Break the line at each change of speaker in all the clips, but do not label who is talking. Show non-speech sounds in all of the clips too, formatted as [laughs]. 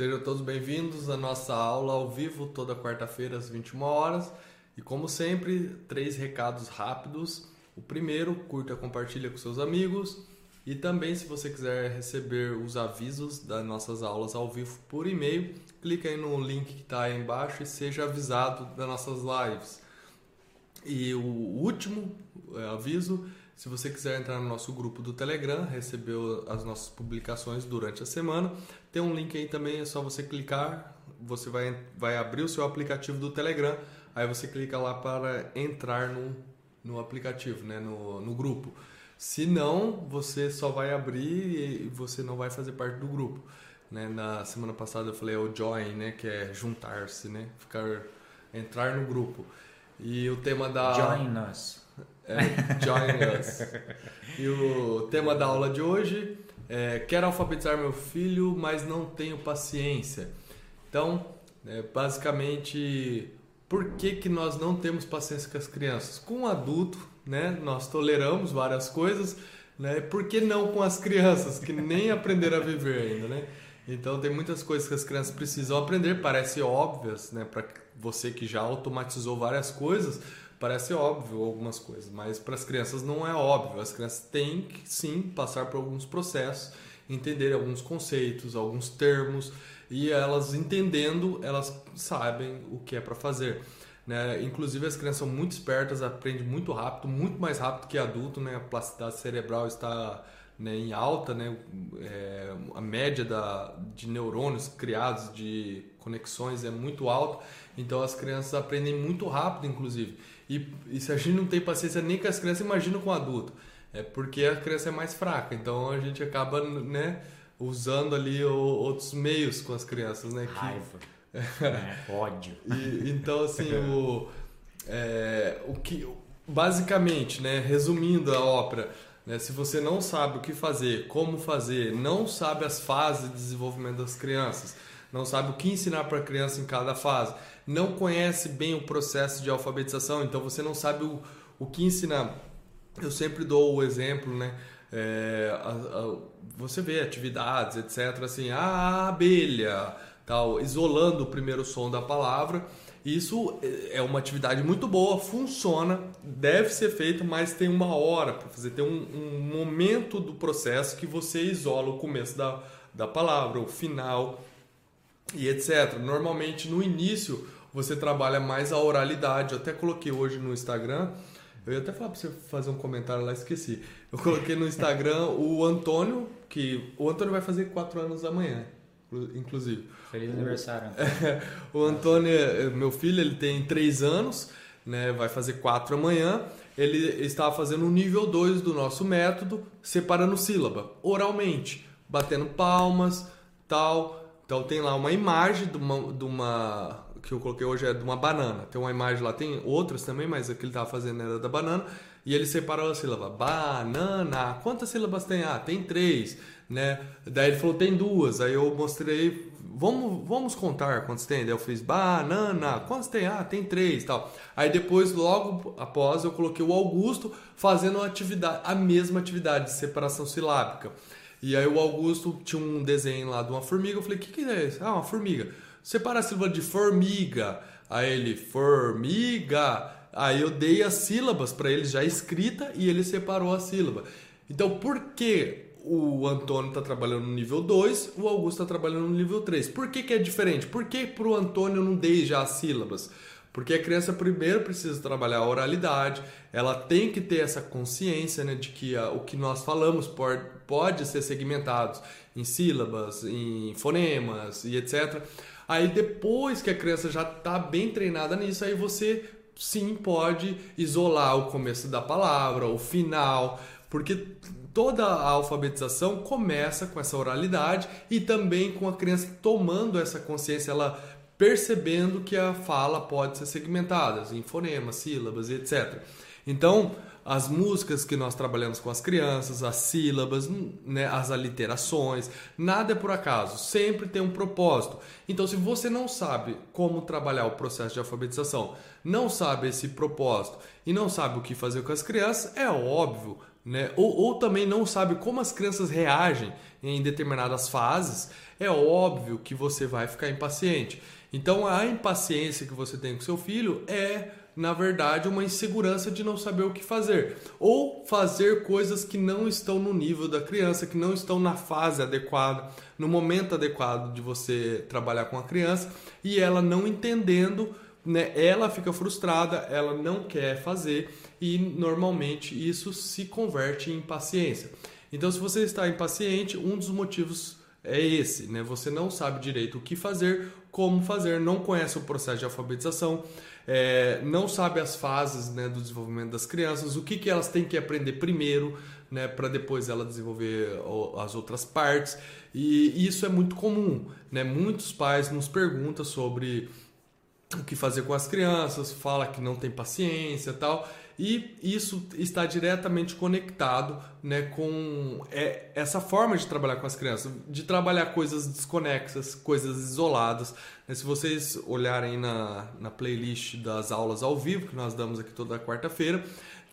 Sejam todos bem-vindos à nossa aula ao vivo toda quarta-feira às 21 horas. E como sempre, três recados rápidos. O primeiro, curta, compartilha com seus amigos. E também, se você quiser receber os avisos das nossas aulas ao vivo por e-mail, clica aí no link que está aí embaixo e seja avisado das nossas lives. E o último é, aviso, se você quiser entrar no nosso grupo do Telegram, receber as nossas publicações durante a semana, tem um link aí também, é só você clicar, você vai, vai abrir o seu aplicativo do Telegram, aí você clica lá para entrar no, no aplicativo, né, no, no grupo. Se não, você só vai abrir e você não vai fazer parte do grupo. Né? Na semana passada eu falei é o join, né, que é juntar-se, né, ficar entrar no grupo. E o tema da
Join us.
É, join us. E o tema da aula de hoje é quero alfabetizar meu filho, mas não tenho paciência. Então, é, basicamente, por que, que nós não temos paciência com as crianças? Com o adulto, né, nós toleramos várias coisas, né? Por que não com as crianças que nem aprenderam a viver ainda, né? Então tem muitas coisas que as crianças precisam aprender, parece óbvias, né, para você que já automatizou várias coisas, parece óbvio algumas coisas, mas para as crianças não é óbvio. As crianças têm que sim passar por alguns processos, entender alguns conceitos, alguns termos e elas entendendo, elas sabem o que é para fazer. Né? Inclusive as crianças são muito espertas, aprendem muito rápido, muito mais rápido que adulto, né? A plasticidade cerebral está né, em alta, né? É, a média da, de neurônios criados, de conexões é muito alta, então as crianças aprendem muito rápido, inclusive. E, e se a gente não tem paciência nem com as crianças, imagina com o adulto. É porque a criança é mais fraca, então a gente acaba né, usando ali o, outros meios com as crianças, né?
Que... Raiva, [laughs] é, ódio.
E, então, assim, o, é, o que basicamente, né, resumindo a ópera, né, se você não sabe o que fazer, como fazer, não sabe as fases de desenvolvimento das crianças, não sabe o que ensinar para a criança em cada fase, não conhece bem o processo de alfabetização, então você não sabe o, o que ensinar. Eu sempre dou o exemplo, né? É, a, a, você vê atividades, etc. Assim, a abelha, tal, isolando o primeiro som da palavra. Isso é uma atividade muito boa, funciona, deve ser feito, mas tem uma hora para fazer, tem um, um, momento do processo que você isola o começo da, da palavra, o final e etc. Normalmente no início você trabalha mais a oralidade. Eu até coloquei hoje no Instagram. Eu ia até falar para você fazer um comentário lá, esqueci. Eu coloquei no Instagram o Antônio, que o Antônio vai fazer quatro anos amanhã, inclusive.
Feliz aniversário.
O, [laughs] o Antônio, meu filho, ele tem três anos, né? Vai fazer quatro amanhã. Ele estava fazendo o nível 2 do nosso método, separando sílaba, oralmente, batendo palmas, tal. Então tem lá uma imagem de uma, de uma que eu coloquei hoje é de uma banana. Tem uma imagem lá, tem outras também, mas a que ele estava fazendo era da banana. E ele separou a sílaba. Banana. Quantas sílabas tem? Ah, tem três. Né? Daí ele falou, tem duas. Aí eu mostrei, vamos, vamos contar quantos tem. Daí eu fiz banana. Quantos tem? Ah, tem três tal. Aí depois, logo após, eu coloquei o Augusto fazendo a atividade, a mesma atividade de separação silábica. E aí o Augusto tinha um desenho lá de uma formiga. Eu falei, o que, que é isso? Ah, uma formiga. Separa a sílaba de formiga. Aí ele, formiga. Aí eu dei as sílabas para ele já escrita e ele separou a sílaba. Então, por que o Antônio está trabalhando no nível 2, o Augusto está trabalhando no nível 3? Por que, que é diferente? Por que para o Antônio eu não dei já as sílabas? Porque a criança primeiro precisa trabalhar a oralidade, ela tem que ter essa consciência né, de que a, o que nós falamos pode, pode ser segmentado em sílabas, em fonemas e etc. Aí depois que a criança já está bem treinada nisso, aí você sim pode isolar o começo da palavra, o final, porque toda a alfabetização começa com essa oralidade e também com a criança tomando essa consciência, ela percebendo que a fala pode ser segmentada em fonemas, sílabas e etc. Então, as músicas que nós trabalhamos com as crianças, as sílabas, né, as aliterações, nada é por acaso, sempre tem um propósito. Então, se você não sabe como trabalhar o processo de alfabetização, não sabe esse propósito e não sabe o que fazer com as crianças, é óbvio né? Ou, ou também não sabe como as crianças reagem em determinadas fases, é óbvio que você vai ficar impaciente. Então a impaciência que você tem com seu filho é na verdade, uma insegurança de não saber o que fazer. Ou fazer coisas que não estão no nível da criança, que não estão na fase adequada, no momento adequado de você trabalhar com a criança, e ela não entendendo, né, ela fica frustrada, ela não quer fazer, e normalmente isso se converte em impaciência. Então, se você está impaciente, um dos motivos é esse, né? Você não sabe direito o que fazer, como fazer, não conhece o processo de alfabetização, é, não sabe as fases né, do desenvolvimento das crianças, o que, que elas têm que aprender primeiro, né, para depois ela desenvolver as outras partes. E isso é muito comum. Né? Muitos pais nos perguntam sobre o que fazer com as crianças, fala que não tem paciência tal. E isso está diretamente conectado né, com é, essa forma de trabalhar com as crianças, de trabalhar coisas desconexas, coisas isoladas. Né? Se vocês olharem na, na playlist das aulas ao vivo, que nós damos aqui toda quarta-feira,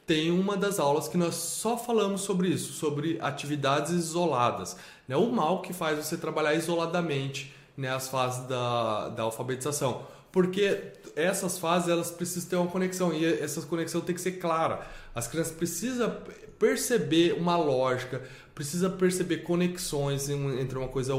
tem uma das aulas que nós só falamos sobre isso, sobre atividades isoladas. Né? O mal que faz você trabalhar isoladamente né, as fases da, da alfabetização porque essas fases elas precisam ter uma conexão e essa conexão tem que ser clara. As crianças precisam perceber uma lógica, precisa perceber conexões entre uma coisa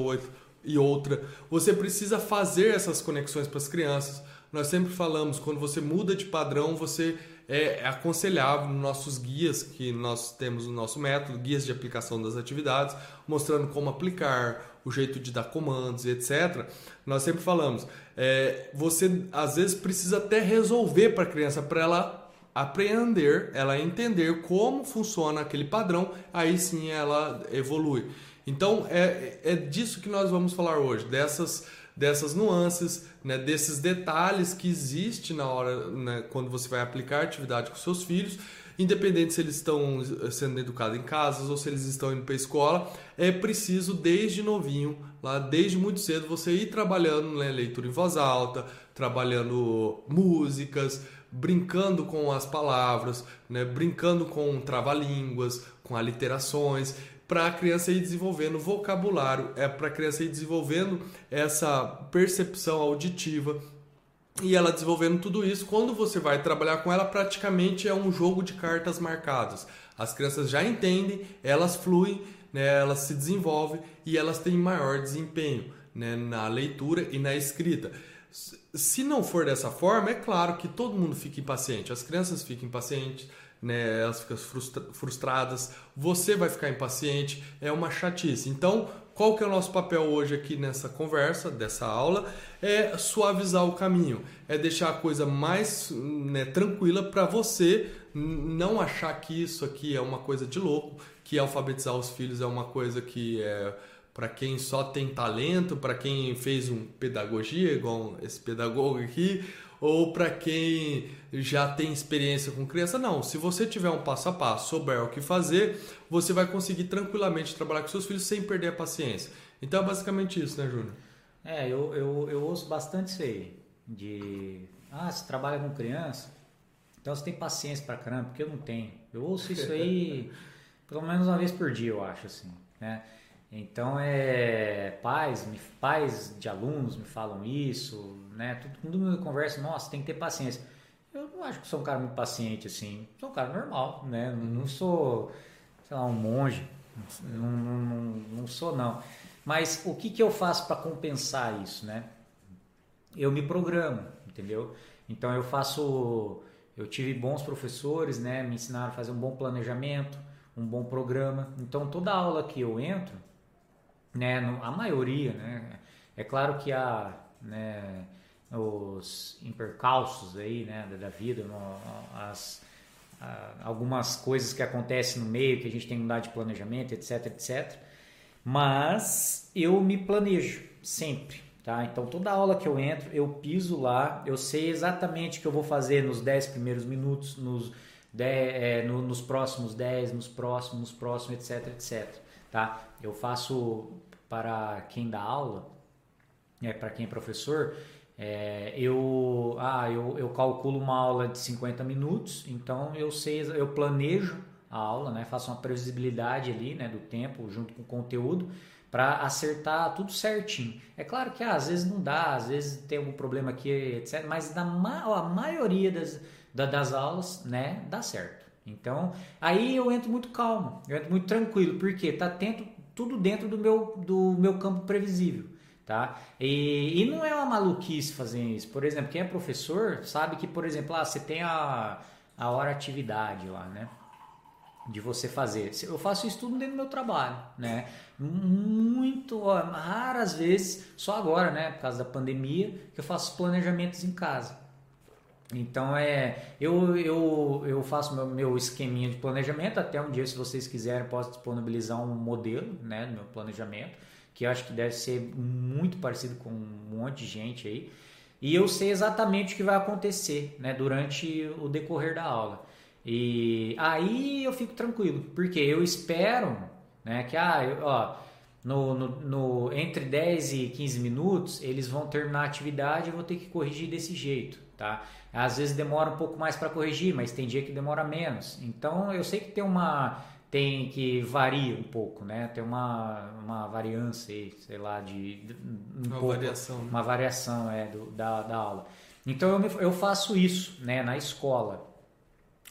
e outra. Você precisa fazer essas conexões para as crianças. Nós sempre falamos, quando você muda de padrão, você é aconselhável nos nossos guias que nós temos no nosso método, guias de aplicação das atividades, mostrando como aplicar, o jeito de dar comandos etc. Nós sempre falamos, é, você às vezes precisa até resolver para a criança, para ela aprender, ela entender como funciona aquele padrão, aí sim ela evolui. Então é, é disso que nós vamos falar hoje, dessas, dessas nuances, né, desses detalhes que existe na hora, né, quando você vai aplicar atividade com seus filhos independente se eles estão sendo educados em casas ou se eles estão indo para a escola, é preciso desde novinho, lá desde muito cedo, você ir trabalhando né, leitura em voz alta, trabalhando músicas, brincando com as palavras, né, brincando com trava-línguas, com aliterações, para a criança ir desenvolvendo vocabulário, é para a criança ir desenvolvendo essa percepção auditiva e ela desenvolvendo tudo isso, quando você vai trabalhar com ela, praticamente é um jogo de cartas marcadas. As crianças já entendem, elas fluem, né, elas se desenvolvem e elas têm maior desempenho né, na leitura e na escrita. Se não for dessa forma, é claro que todo mundo fica impaciente. As crianças ficam impacientes, né, elas ficam frustradas, você vai ficar impaciente, é uma chatice. Então, qual que é o nosso papel hoje aqui nessa conversa, dessa aula? É suavizar o caminho, é deixar a coisa mais né, tranquila para você não achar que isso aqui é uma coisa de louco, que alfabetizar os filhos é uma coisa que é para quem só tem talento, para quem fez um pedagogia, igual esse pedagogo aqui, ou para quem já tem experiência com criança. Não, se você tiver um passo a passo, souber o que fazer, você vai conseguir tranquilamente trabalhar com seus filhos sem perder a paciência. Então é basicamente isso, né, Júnior?
É, eu, eu, eu ouço bastante isso aí. De. Ah, você trabalha com criança, então você tem paciência pra caramba, porque eu não tenho. Eu ouço isso aí [laughs] pelo menos uma vez por dia, eu acho, assim, né? Então é pais, pais de alunos me falam isso, né? Todo mundo conversa, nossa, tem que ter paciência. Eu não acho que sou um cara muito paciente assim. Sou um cara normal, né? Não sou, sei lá, um monge. Não, não, não sou não. Mas o que, que eu faço para compensar isso, né? Eu me programo, entendeu? Então eu faço, eu tive bons professores, né? Me ensinaram a fazer um bom planejamento, um bom programa. Então toda aula que eu entro né? A maioria, né? É claro que há né, os impercalços aí, né, da vida, as, algumas coisas que acontecem no meio que a gente tem que mudar de planejamento, etc, etc. Mas eu me planejo sempre, tá? Então toda aula que eu entro, eu piso lá, eu sei exatamente o que eu vou fazer nos 10 primeiros minutos, nos, 10, é, no, nos próximos 10, nos próximos, nos próximos, etc, etc. Tá? Eu faço para quem dá aula, é, para quem é professor, é, eu, ah, eu, eu calculo uma aula de 50 minutos, então eu sei, eu planejo a aula, né? Faço uma previsibilidade ali, né, do tempo junto com o conteúdo para acertar tudo certinho. É claro que ah, às vezes não dá, às vezes tem algum problema aqui, etc. Mas na a maioria das, das aulas, né, dá certo. Então, aí eu entro muito calmo, eu entro muito tranquilo, porque tá tendo tudo dentro do meu, do meu campo previsível. Tá? E, e não é uma maluquice fazer isso. Por exemplo, quem é professor sabe que, por exemplo, ah, você tem a, a hora atividade lá, né? De você fazer. Eu faço isso tudo dentro do meu trabalho, né? Muito, raras vezes, só agora, né? Por causa da pandemia, que eu faço planejamentos em casa. Então é, eu, eu, eu faço meu, meu esqueminha de planejamento. Até um dia, se vocês quiserem, posso disponibilizar um modelo né, do meu planejamento, que eu acho que deve ser muito parecido com um monte de gente aí. E eu sei exatamente o que vai acontecer né, durante o decorrer da aula. E aí eu fico tranquilo, porque eu espero né, que ah, eu, ó, no, no, no, entre 10 e 15 minutos eles vão terminar a atividade e eu vou ter que corrigir desse jeito. Tá? Às vezes demora um pouco mais para corrigir, mas tem dia que demora menos. Então eu sei que tem uma tem que varia um pouco, né? Tem uma, uma variância sei lá, de,
um uma pouco, variação, né?
uma variação é do, da, da aula. Então eu, me, eu faço isso, né? Na escola,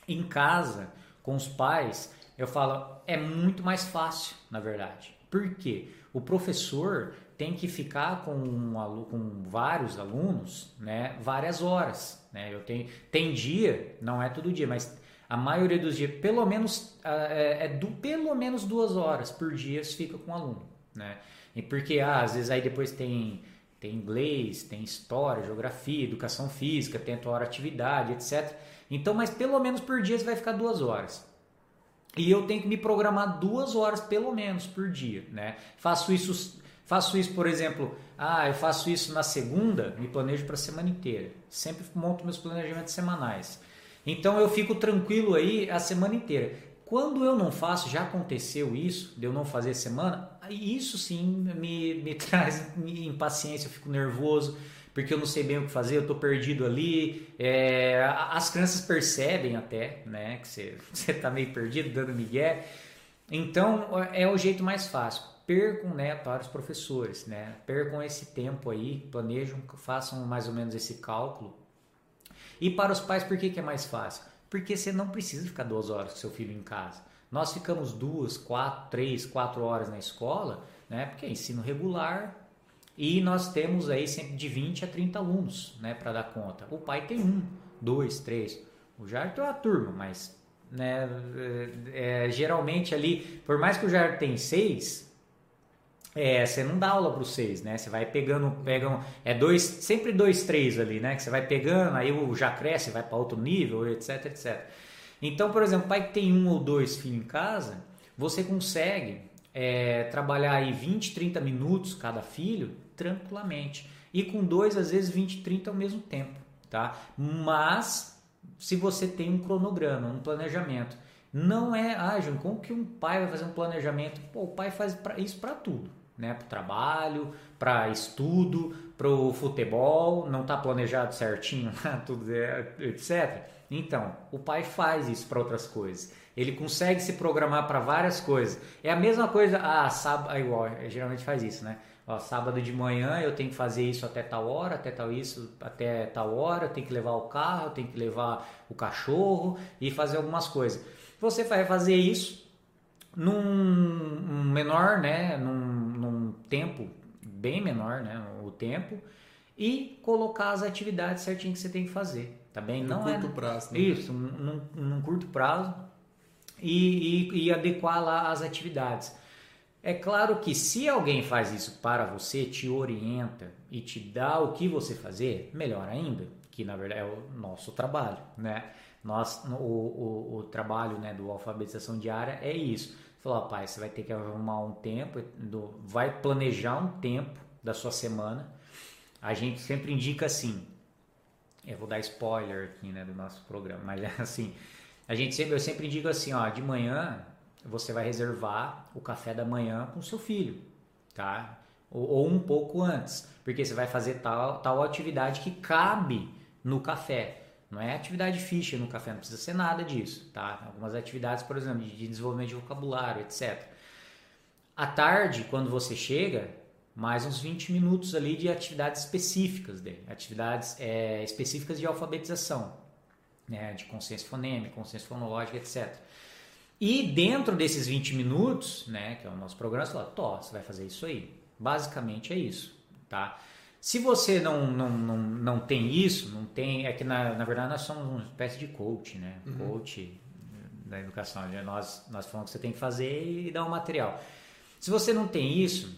em casa, com os pais, eu falo é muito mais fácil, na verdade. Por quê? O professor tem que ficar com, um, com vários alunos, né, várias horas, né? Eu tenho tem dia, não é todo dia, mas a maioria dos dias, pelo menos é, é do pelo menos duas horas por dia fica com o aluno, né? E porque ah, às vezes aí depois tem tem inglês, tem história, geografia, educação física, tem a tua hora atividade, etc. Então, mas pelo menos por dia você vai ficar duas horas. E eu tenho que me programar duas horas pelo menos por dia, né? Faço isso Faço isso, por exemplo, ah, eu faço isso na segunda, me planejo para a semana inteira. Sempre monto meus planejamentos semanais. Então eu fico tranquilo aí a semana inteira. Quando eu não faço, já aconteceu isso, de eu não fazer semana, isso sim me, me [laughs] traz impaciência, eu fico nervoso, porque eu não sei bem o que fazer, eu estou perdido ali. É, as crianças percebem até né, que você [laughs] está meio perdido, dando migué. Então é o jeito mais fácil percam né, para os professores, né? percam esse tempo aí, planejam, façam mais ou menos esse cálculo. E para os pais, por que, que é mais fácil? Porque você não precisa ficar duas horas com seu filho em casa. Nós ficamos duas, quatro, três, quatro horas na escola, né? porque é ensino regular e nós temos aí sempre de 20 a 30 alunos né, para dar conta. O pai tem um, dois, três. O Jair tem uma turma, mas né, é, é, geralmente ali, por mais que o Jair tem seis, é, você não dá aula para os seis, né? Você vai pegando, pegam, é dois, sempre dois, três ali, né? Que você vai pegando, aí o já cresce, vai para outro nível, etc, etc. Então, por exemplo, pai que tem um ou dois filhos em casa, você consegue é, trabalhar aí 20, 30 minutos cada filho tranquilamente. E com dois, às vezes 20, 30 ao mesmo tempo, tá? Mas se você tem um cronograma, um planejamento, não é, ah, João, como que um pai vai fazer um planejamento? Pô, o pai faz isso para tudo né, para o trabalho, para estudo, para o futebol, não está planejado certinho, [laughs] tudo é, etc. Então, o pai faz isso para outras coisas. Ele consegue se programar para várias coisas. É a mesma coisa, ah, sábado, ah, igual, geralmente faz isso, né? Ó, sábado de manhã eu tenho que fazer isso até tal hora, até tal isso, até tal hora, eu tenho que levar o carro, eu tenho que levar o cachorro e fazer algumas coisas. Você vai fazer isso num menor, né, num tempo bem menor, né, o tempo, e colocar as atividades certinho que você tem que fazer, tá bem?
Não é curto é, prazo. Né?
Isso, num, num curto prazo e, e, e adequar lá as atividades. É claro que se alguém faz isso para você, te orienta e te dá o que você fazer, melhor ainda, que na verdade é o nosso trabalho, né? Nós, o, o, o trabalho né, do alfabetização diária é isso Falou, pai, você vai ter que arrumar um tempo, vai planejar um tempo da sua semana. A gente sempre indica assim, eu vou dar spoiler aqui, né, do nosso programa, mas é assim, a gente sempre, eu sempre indico assim, ó, de manhã você vai reservar o café da manhã com seu filho, tá? Ou, ou um pouco antes, porque você vai fazer tal, tal atividade que cabe no café. Não é atividade ficha no café, não precisa ser nada disso, tá? Algumas atividades, por exemplo, de desenvolvimento de vocabulário, etc. À tarde, quando você chega, mais uns 20 minutos ali de atividades específicas dele, atividades é, específicas de alfabetização, né? de consciência fonêmica, consciência fonológica, etc. E dentro desses 20 minutos, né, que é o nosso programa, você fala, Tó, você vai fazer isso aí. Basicamente é isso, tá? Se você não, não, não, não tem isso, não tem. É que na, na verdade nós somos uma espécie de coach, né? Uhum. Coach da educação. Nós, nós falamos que você tem que fazer e dar um material. Se você não tem isso,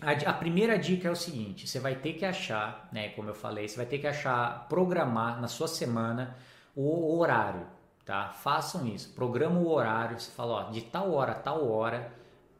a, a, primeira dica é o seguinte: você vai ter que achar, né? Como eu falei, você vai ter que achar, programar na sua semana o, o horário, tá? Façam isso. Programa o horário. Você fala, ó, de tal hora a tal hora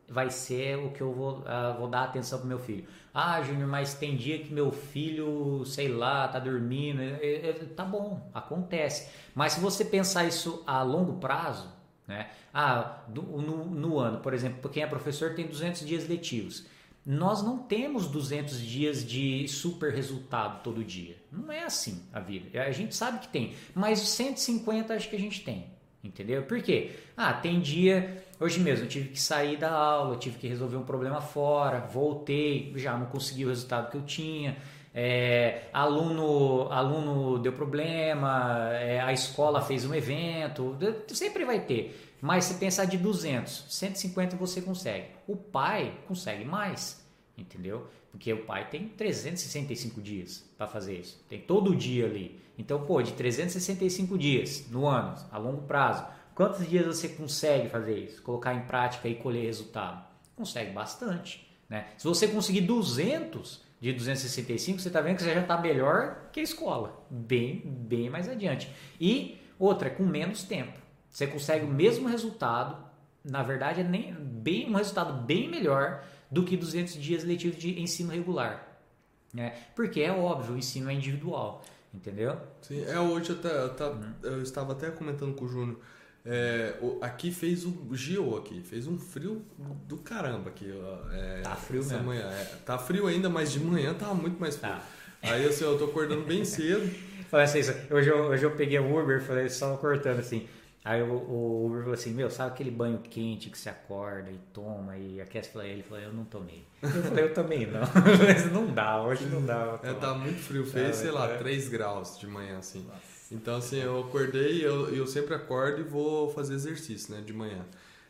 vai ser o que eu vou, uh, vou dar atenção pro meu filho. Ah, Júnior, mas tem dia que meu filho, sei lá, tá dormindo. É, é, tá bom, acontece. Mas se você pensar isso a longo prazo, né? Ah, do, no, no ano, por exemplo, quem é professor tem 200 dias letivos. Nós não temos 200 dias de super resultado todo dia. Não é assim a vida. A gente sabe que tem, mas 150 acho que a gente tem. Entendeu? Por quê? Ah, tem dia. Hoje mesmo eu tive que sair da aula, tive que resolver um problema fora, voltei, já não consegui o resultado que eu tinha. É, aluno, aluno deu problema, é, a escola fez um evento, sempre vai ter. Mas se pensar de 200, 150 você consegue. O pai consegue mais, entendeu? Porque o pai tem 365 dias para fazer isso. Tem todo dia ali. Então, pô, de 365 dias no ano, a longo prazo, quantos dias você consegue fazer isso? Colocar em prática e colher resultado? Consegue bastante. Né? Se você conseguir 200 de 265, você está vendo que você já está melhor que a escola. Bem, bem mais adiante. E outra, com menos tempo. Você consegue o mesmo resultado, na verdade, é nem, bem, um resultado bem melhor do que 200 dias letivos de ensino regular. Né? Porque é óbvio, o ensino é individual. Entendeu?
Sim, é hoje eu, tá, tá, uhum. eu estava até comentando com o Júnior. É, aqui fez o Gio aqui, fez um frio do caramba aqui.
É, tá frio
essa
mesmo.
Manhã. É, tá frio ainda, mas de manhã tava muito mais frio. Tá. Aí assim, eu tô acordando bem [laughs] cedo.
Falei assim, hoje eu, hoje eu peguei o Uber, falei só cortando assim. Aí o, o Uber falou assim, meu, sabe aquele banho quente que você acorda e toma e aquece pra ele? Falou, eu não tomei. Eu falei, eu também não. [laughs] Mas não dá, hoje não dá.
É, tá muito frio, fez, sei lá, é. 3 graus de manhã, assim. Nossa. Então, assim, eu acordei, eu, eu sempre acordo e vou fazer exercício, né, de manhã.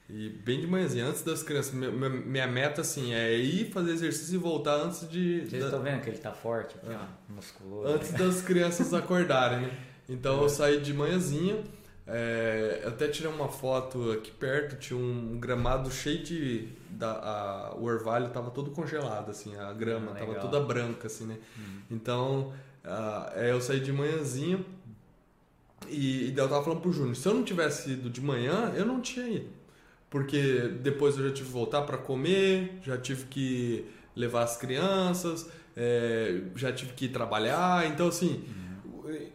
E bem de manhãzinha, antes das crianças. Minha, minha meta, assim, é ir fazer exercício e voltar antes de...
Vocês da... estão vendo que ele tá forte aqui, ó, musculoso.
Antes das crianças [laughs] acordarem, né? Então, eu saí de manhãzinha é, eu até tirei uma foto aqui perto, tinha um gramado cheio de. Da, a, o orvalho estava todo congelado, assim, a grama estava ah, toda branca, assim, né? Hum. Então, uh, é, eu saí de manhãzinha e, e eu tava falando pro Júnior, se eu não tivesse ido de manhã, eu não tinha ido. Porque depois eu já tive que voltar para comer, já tive que levar as crianças, é, já tive que trabalhar, então assim. Hum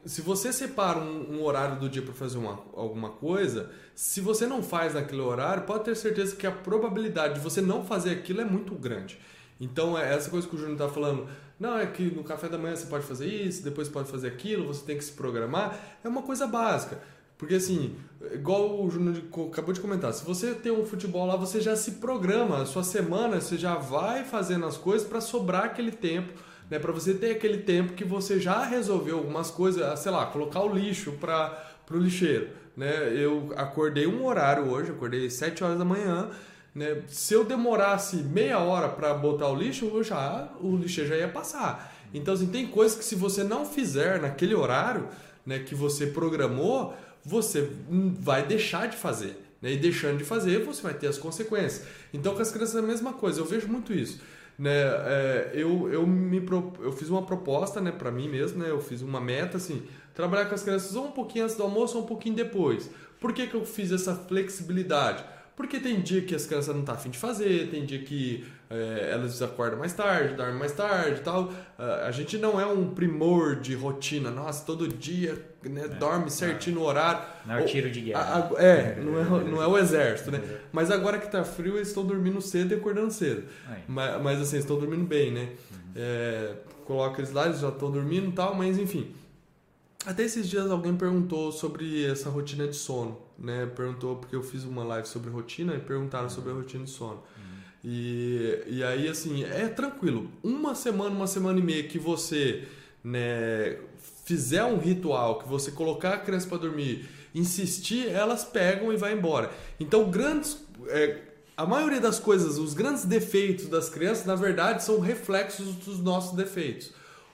se você separa um, um horário do dia para fazer uma, alguma coisa, se você não faz naquele horário, pode ter certeza que a probabilidade de você não fazer aquilo é muito grande. Então, é essa coisa que o Júnior está falando, não, é que no café da manhã você pode fazer isso, depois pode fazer aquilo, você tem que se programar, é uma coisa básica. Porque assim, igual o Júnior acabou de comentar, se você tem um futebol lá, você já se programa, a sua semana, você já vai fazendo as coisas para sobrar aquele tempo né? Para você ter aquele tempo que você já resolveu algumas coisas, ah, sei lá, colocar o lixo para o lixeiro, né? Eu acordei um horário hoje, acordei 7 horas da manhã, né? Se eu demorasse meia hora para botar o lixo, eu já o lixeiro já ia passar. Então assim, tem coisas que se você não fizer naquele horário, né, que você programou, você vai deixar de fazer. Né? E deixando de fazer, você vai ter as consequências. Então, com as crianças é a mesma coisa. Eu vejo muito isso né, é, eu, eu, me eu fiz uma proposta né, para mim mesmo, né, eu fiz uma meta assim, trabalhar com as crianças ou um pouquinho antes do almoço ou um pouquinho depois. Por que, que eu fiz essa flexibilidade? Porque tem dia que as crianças não estão tá afim de fazer, tem dia que é, elas acordam mais tarde, dormem mais tarde e tal. A gente não é um primor de rotina, nossa, todo dia né, é, dorme certinho no horário.
Não é o tiro de guerra.
A, a, é, [laughs] não é, não é o exército, né? Mas agora que tá frio, eles estão dormindo cedo e acordando cedo. Mas, mas, assim, estão dormindo bem, né? Uhum. É, coloca eles lá, eles já estão dormindo e tal, mas enfim. Até esses dias alguém perguntou sobre essa rotina de sono, né? Perguntou porque eu fiz uma live sobre rotina e perguntaram sobre a rotina de sono. E, e aí, assim, é tranquilo. Uma semana, uma semana e meia que você né, fizer um ritual, que você colocar a criança para dormir, insistir, elas pegam e vai embora. Então, grandes. É, a maioria das coisas, os grandes defeitos das crianças, na verdade, são reflexos dos nossos defeitos.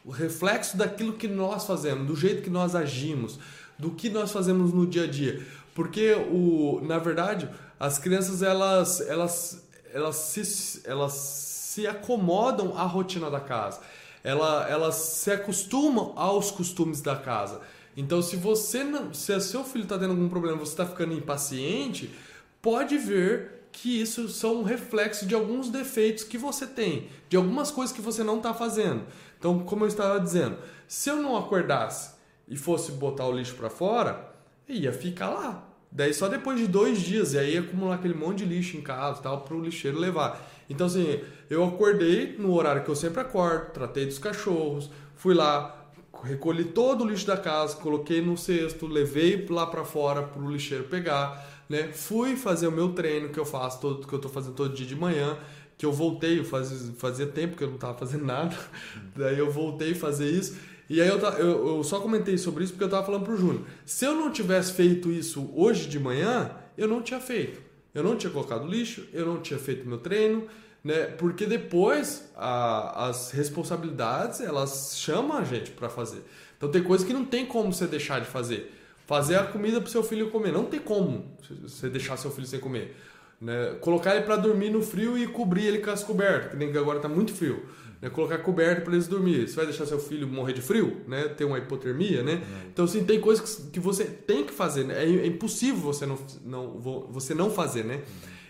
O reflexo daquilo que nós fazemos, do jeito que nós agimos, do que nós fazemos no dia a dia. Porque, o, na verdade, as crianças, elas, elas, elas, se, elas se acomodam à rotina da casa. Ela, elas se acostumam aos costumes da casa. Então, se você não, se seu filho está tendo algum problema, você está ficando impaciente, pode ver que isso são um reflexo de alguns defeitos que você tem, de algumas coisas que você não está fazendo. Então, como eu estava dizendo, se eu não acordasse e fosse botar o lixo para fora, ia ficar lá. Daí só depois de dois dias, e aí ia acumular aquele monte de lixo em casa tal, para o lixeiro levar. Então, assim, eu acordei no horário que eu sempre acordo, tratei dos cachorros, fui lá, recolhi todo o lixo da casa, coloquei no cesto, levei lá para fora para o lixeiro pegar né? Fui fazer o meu treino que eu faço todo que eu tô fazendo todo dia de manhã, que eu voltei, fazia, fazia tempo que eu não tava fazendo nada. [laughs] Daí eu voltei a fazer isso. E aí eu, eu, eu só comentei sobre isso porque eu tava falando pro Júnior. Se eu não tivesse feito isso hoje de manhã, eu não tinha feito. Eu não tinha colocado lixo, eu não tinha feito meu treino, né? Porque depois a, as responsabilidades elas chamam a gente para fazer. Então tem coisas que não tem como você deixar de fazer fazer a comida para seu filho comer. Não tem como você deixar seu filho sem comer. Né? Colocar ele para dormir no frio e cobrir ele com as cobertas, que nem agora está muito frio. Né? Colocar coberta para eles dormir. Você vai deixar seu filho morrer de frio, né? ter uma hipotermia, né? Então, assim, tem coisas que você tem que fazer. Né? É, é impossível você não, não, você não fazer, né?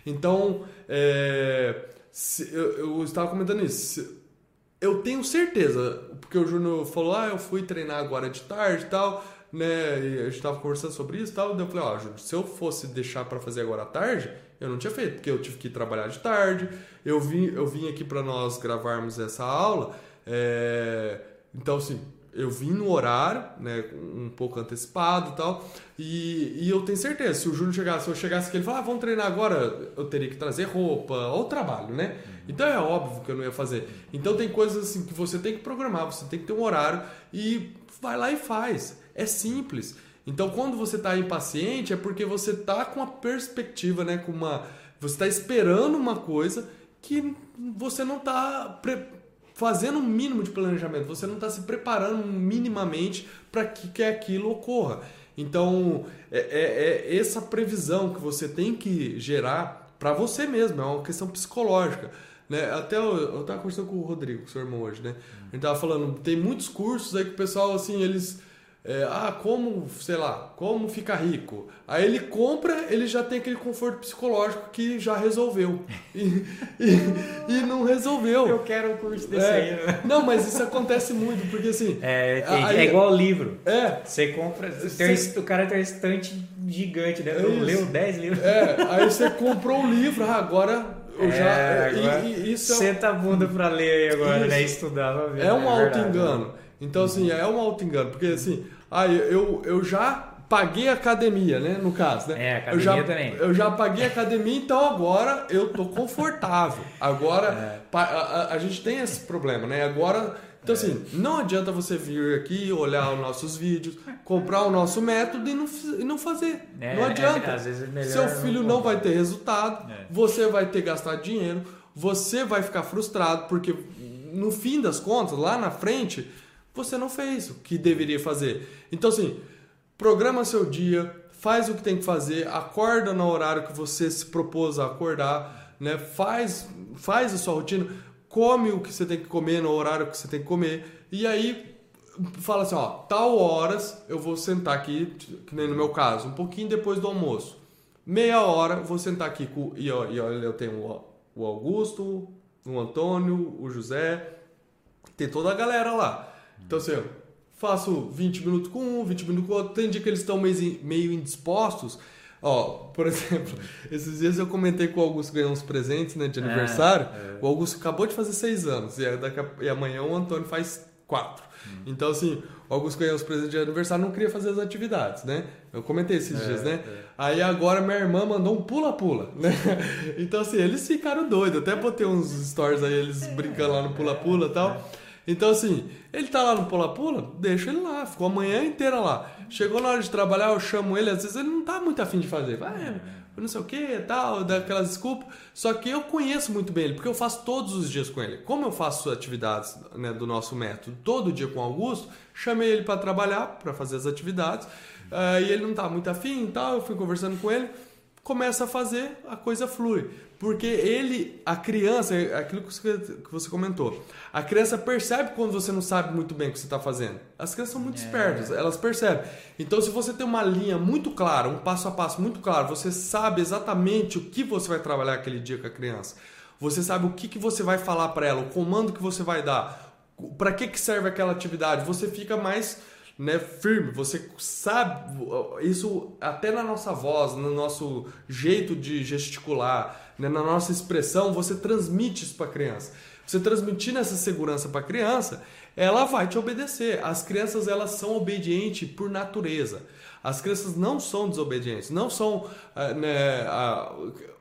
Então, é, se, eu, eu estava comentando isso. Eu tenho certeza, porque o Júnior falou, ah, eu fui treinar agora de tarde e tal né? E a gente tava conversando sobre isso e tal. Daí eu falei, ó, oh, se eu fosse deixar para fazer agora à tarde, eu não tinha feito, porque eu tive que trabalhar de tarde. Eu vim, eu vim aqui para nós gravarmos essa aula. É... Então, assim, eu vim no horário, né, um pouco antecipado e tal, e, e eu tenho certeza, se o Júnior chegasse, se eu chegasse aqui, ele falasse, ah, vamos treinar agora, eu teria que trazer roupa, ou trabalho, né? Então é óbvio que eu não ia fazer. Então tem coisas assim que você tem que programar, você tem que ter um horário e vai lá e faz. É simples. Então, quando você está impaciente, é porque você está com a perspectiva, né? Com uma, você está esperando uma coisa que você não está fazendo um mínimo de planejamento, você não está se preparando minimamente para que, que aquilo ocorra. Então, é, é, é, essa previsão que você tem que gerar para você mesmo, é uma questão psicológica. Né? Até eu, estava conversando com o Rodrigo, seu irmão hoje, né? A gente tava falando, tem muitos cursos aí que o pessoal, assim, eles é, ah, como, sei lá, como ficar rico. Aí ele compra, ele já tem aquele conforto psicológico que já resolveu. E, e, e não resolveu.
Eu quero um curso desse é, aí. Né?
Não, mas isso acontece muito, porque assim.
É, aí, é igual livro.
É.
Você compra. Tem, o cara tem um estante gigante, né? Eu leio 10 livros.
É, aí você comprou um livro, ah, agora eu já.
É, agora, e, e isso é Senta a bunda pra ler aí agora, isso. né? Estudar. Ver,
é um é auto-engano. Então, assim, é um auto-engano, porque assim ah, eu, eu já paguei academia, né? No caso, né?
É, academia
eu já,
também.
Eu já paguei academia, então agora eu tô confortável. Agora, é. a, a, a, gente tem esse problema, né? Agora, então é. assim, não adianta você vir aqui, olhar os nossos vídeos, comprar o nosso método e não, e não fazer.
É,
não adianta.
às vezes é melhor
Seu filho não, não vai ter resultado, é. você vai ter gastado dinheiro, você vai ficar frustrado, porque no fim das contas, lá na frente você não fez o que deveria fazer. Então, assim, programa seu dia, faz o que tem que fazer, acorda no horário que você se propôs a acordar, né? faz, faz a sua rotina, come o que você tem que comer no horário que você tem que comer, e aí fala assim, ó, tal horas eu vou sentar aqui, que nem no meu caso, um pouquinho depois do almoço. Meia hora vou sentar aqui com. E olha, eu tenho o Augusto, o Antônio, o José, tem toda a galera lá. Então, assim, eu faço 20 minutos com um, 20 minutos com o outro. Tem dia que eles estão meio, indispostos. Ó, por [laughs] exemplo, esses dias eu comentei com o Augusto ganhou uns presentes né, de é, aniversário. É, é. O Augusto acabou de fazer seis anos e, daqui a, e amanhã o Antônio faz quatro. Hum. Então, assim, alguns ganham os presentes de aniversário não queria fazer as atividades, né? Eu comentei esses é, dias, né? É. Aí agora minha irmã mandou um pula-pula, né? [laughs] Então, assim, eles ficaram doidos. Até botei uns stories aí, eles brincando lá no pula-pula e tal. É. Então, assim, ele tá lá no pula-pula, deixa ele lá, ficou a manhã inteira lá. Chegou na hora de trabalhar, eu chamo ele, às vezes ele não tá muito afim de fazer. Vai, não sei o que tal, daquelas desculpas. Só que eu conheço muito bem ele, porque eu faço todos os dias com ele. Como eu faço atividades né, do nosso método todo dia com o Augusto, chamei ele para trabalhar, para fazer as atividades. Uh, e ele não tá muito afim e tal, eu fui conversando com ele começa a fazer, a coisa flui. Porque ele, a criança, aquilo que você comentou, a criança percebe quando você não sabe muito bem o que você está fazendo. As crianças são muito é. espertas, elas percebem. Então, se você tem uma linha muito clara, um passo a passo muito claro, você sabe exatamente o que você vai trabalhar aquele dia com a criança. Você sabe o que, que você vai falar para ela, o comando que você vai dar, para que, que serve aquela atividade. Você fica mais né, firme, você sabe isso até na nossa voz, no nosso jeito de gesticular, né, na nossa expressão, você transmite isso para a criança. Você transmitindo essa segurança para a criança, ela vai te obedecer. As crianças elas são obedientes por natureza. As crianças não são desobedientes, não são ah, né,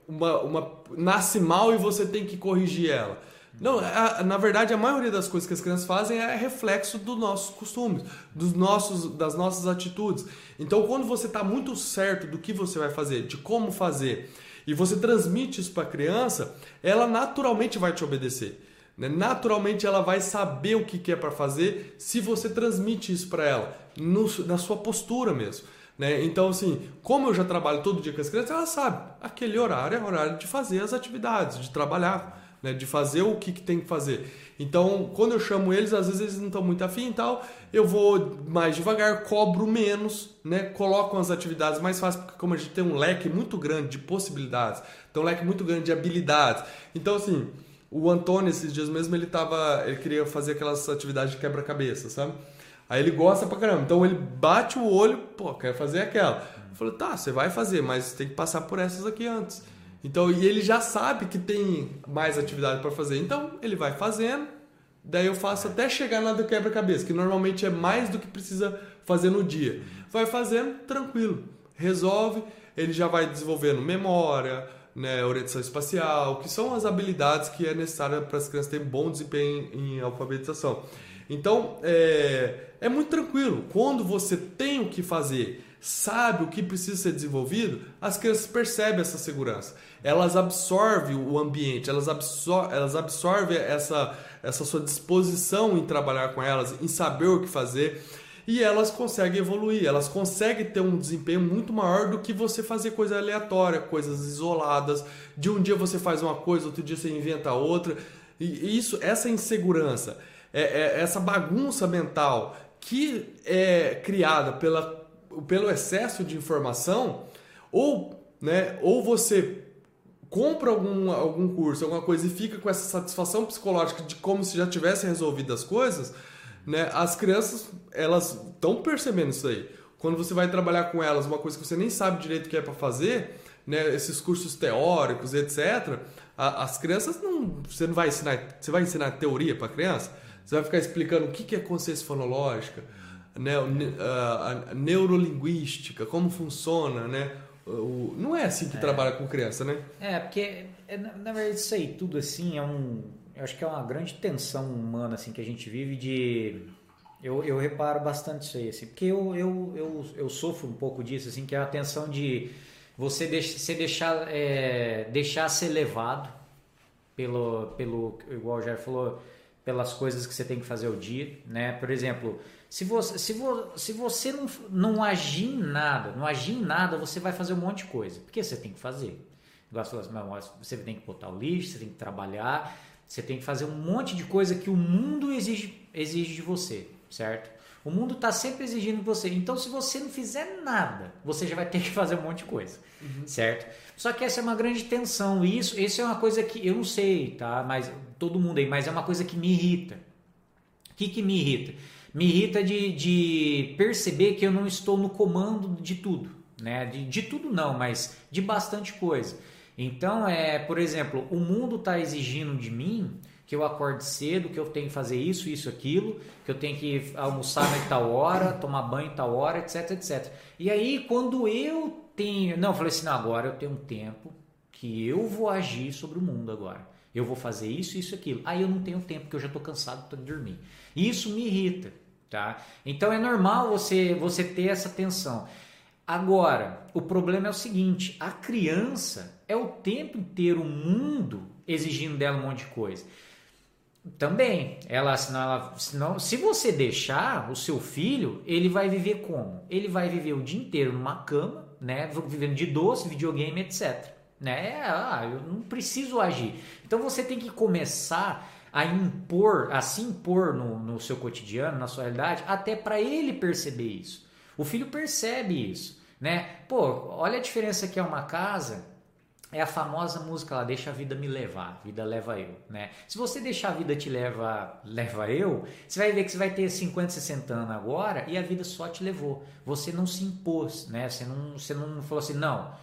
uma, uma nasce mal e você tem que corrigir ela. Não, a, na verdade, a maioria das coisas que as crianças fazem é reflexo dos nossos costumes, dos nossos, das nossas atitudes. Então, quando você está muito certo do que você vai fazer, de como fazer, e você transmite isso para a criança, ela naturalmente vai te obedecer. Né? Naturalmente, ela vai saber o que, que é para fazer se você transmite isso para ela, no, na sua postura mesmo. Né? Então, assim, como eu já trabalho todo dia com as crianças, ela sabe, aquele horário é horário de fazer as atividades, de trabalhar né? De fazer o que, que tem que fazer. Então, quando eu chamo eles, às vezes eles não estão muito afim e tal, eu vou mais devagar, cobro menos, né? Coloco as atividades mais fáceis, porque como a gente tem um leque muito grande de possibilidades, tem um leque muito grande de habilidades. Então, assim, o Antônio, esses dias mesmo, ele tava. Ele queria fazer aquelas atividades de quebra-cabeça, sabe? Aí ele gosta pra caramba. Então ele bate o olho, pô, quer fazer aquela. Eu falei, tá, você vai fazer, mas tem que passar por essas aqui antes. Então, e ele já sabe que tem mais atividade para fazer. Então, ele vai fazendo, daí eu faço até chegar na do quebra-cabeça, que normalmente é mais do que precisa fazer no dia. Vai fazendo tranquilo, resolve, ele já vai desenvolvendo memória, né, orientação espacial, que são as habilidades que é necessária para as crianças terem bom desempenho em alfabetização. Então, é, é muito tranquilo. Quando você tem o que fazer, sabe o que precisa ser desenvolvido, as crianças percebem essa segurança elas absorvem o ambiente, elas, absor elas absorvem essa, essa sua disposição em trabalhar com elas, em saber o que fazer e elas conseguem evoluir, elas conseguem ter um desempenho muito maior do que você fazer coisa aleatória, coisas isoladas. De um dia você faz uma coisa, outro dia você inventa outra. E isso, essa insegurança, é, é essa bagunça mental que é criada pela, pelo excesso de informação, ou, né, ou você compra algum, algum curso, alguma coisa e fica com essa satisfação psicológica de como se já tivesse resolvido as coisas, né? As crianças, elas estão percebendo isso aí. Quando você vai trabalhar com elas, uma coisa que você nem sabe direito o que é para fazer, né? Esses cursos teóricos, etc. A, as crianças não, você não vai ensinar, você vai ensinar teoria para criança. Você vai ficar explicando o que é consciência fonológica, né? A, neurolinguística, como funciona, né? O, não é assim que é. trabalha com criança, né?
É, porque é, na verdade isso aí tudo assim é um. Eu acho que é uma grande tensão humana assim que a gente vive de. Eu, eu reparo bastante isso aí, assim, porque eu, eu, eu, eu sofro um pouco disso, assim, que é a tensão de você, deixa, você deixar, é, deixar ser levado pelo, pelo, igual o Jair falou, pelas coisas que você tem que fazer o dia, né? Por exemplo, se você, se vo, se você não, não agir em nada, não agir em nada, você vai fazer um monte de coisa. Porque você tem que fazer. Você tem que botar o lixo, você tem que trabalhar, você tem que fazer um monte de coisa que o mundo exige, exige de você, certo? O mundo está sempre exigindo de você. Então, se você não fizer nada, você já vai ter que fazer um monte de coisa, uhum. certo? Só que essa é uma grande tensão. E isso, isso é uma coisa que eu não sei, tá? Mas todo mundo aí, mas é uma coisa que me irrita. O que, que me irrita? Me irrita de, de perceber que eu não estou no comando de tudo, né? De, de tudo não, mas de bastante coisa. Então, é, por exemplo, o mundo está exigindo de mim que eu acorde cedo, que eu tenho que fazer isso, isso, aquilo, que eu tenho que almoçar em tal hora, tomar banho em tal hora, etc, etc. E aí, quando eu tenho. Não, eu falei assim: não, agora eu tenho um tempo que eu vou agir sobre o mundo agora. Eu vou fazer isso, isso, aquilo. Aí eu não tenho tempo, porque eu já estou cansado de dormir. Isso me irrita, tá? Então é normal você, você ter essa tensão. Agora, o problema é o seguinte: a criança é o tempo inteiro o mundo exigindo dela um monte de coisa. Também, ela, senão ela, senão, se você deixar o seu filho, ele vai viver como? Ele vai viver o dia inteiro numa cama, né, vivendo de doce, videogame, etc. Né? Ah, eu não preciso agir. Então você tem que começar a impor, a se impor no, no seu cotidiano, na sua realidade, até para ele perceber isso. O filho percebe isso, né? Pô, olha a diferença que é uma casa é a famosa música lá, deixa a vida me levar, vida leva eu, né? Se você deixar a vida te leva, leva eu, você vai ver que você vai ter 50, 60 anos agora e a vida só te levou. Você não se impôs, né? Você não, você não falou assim, não,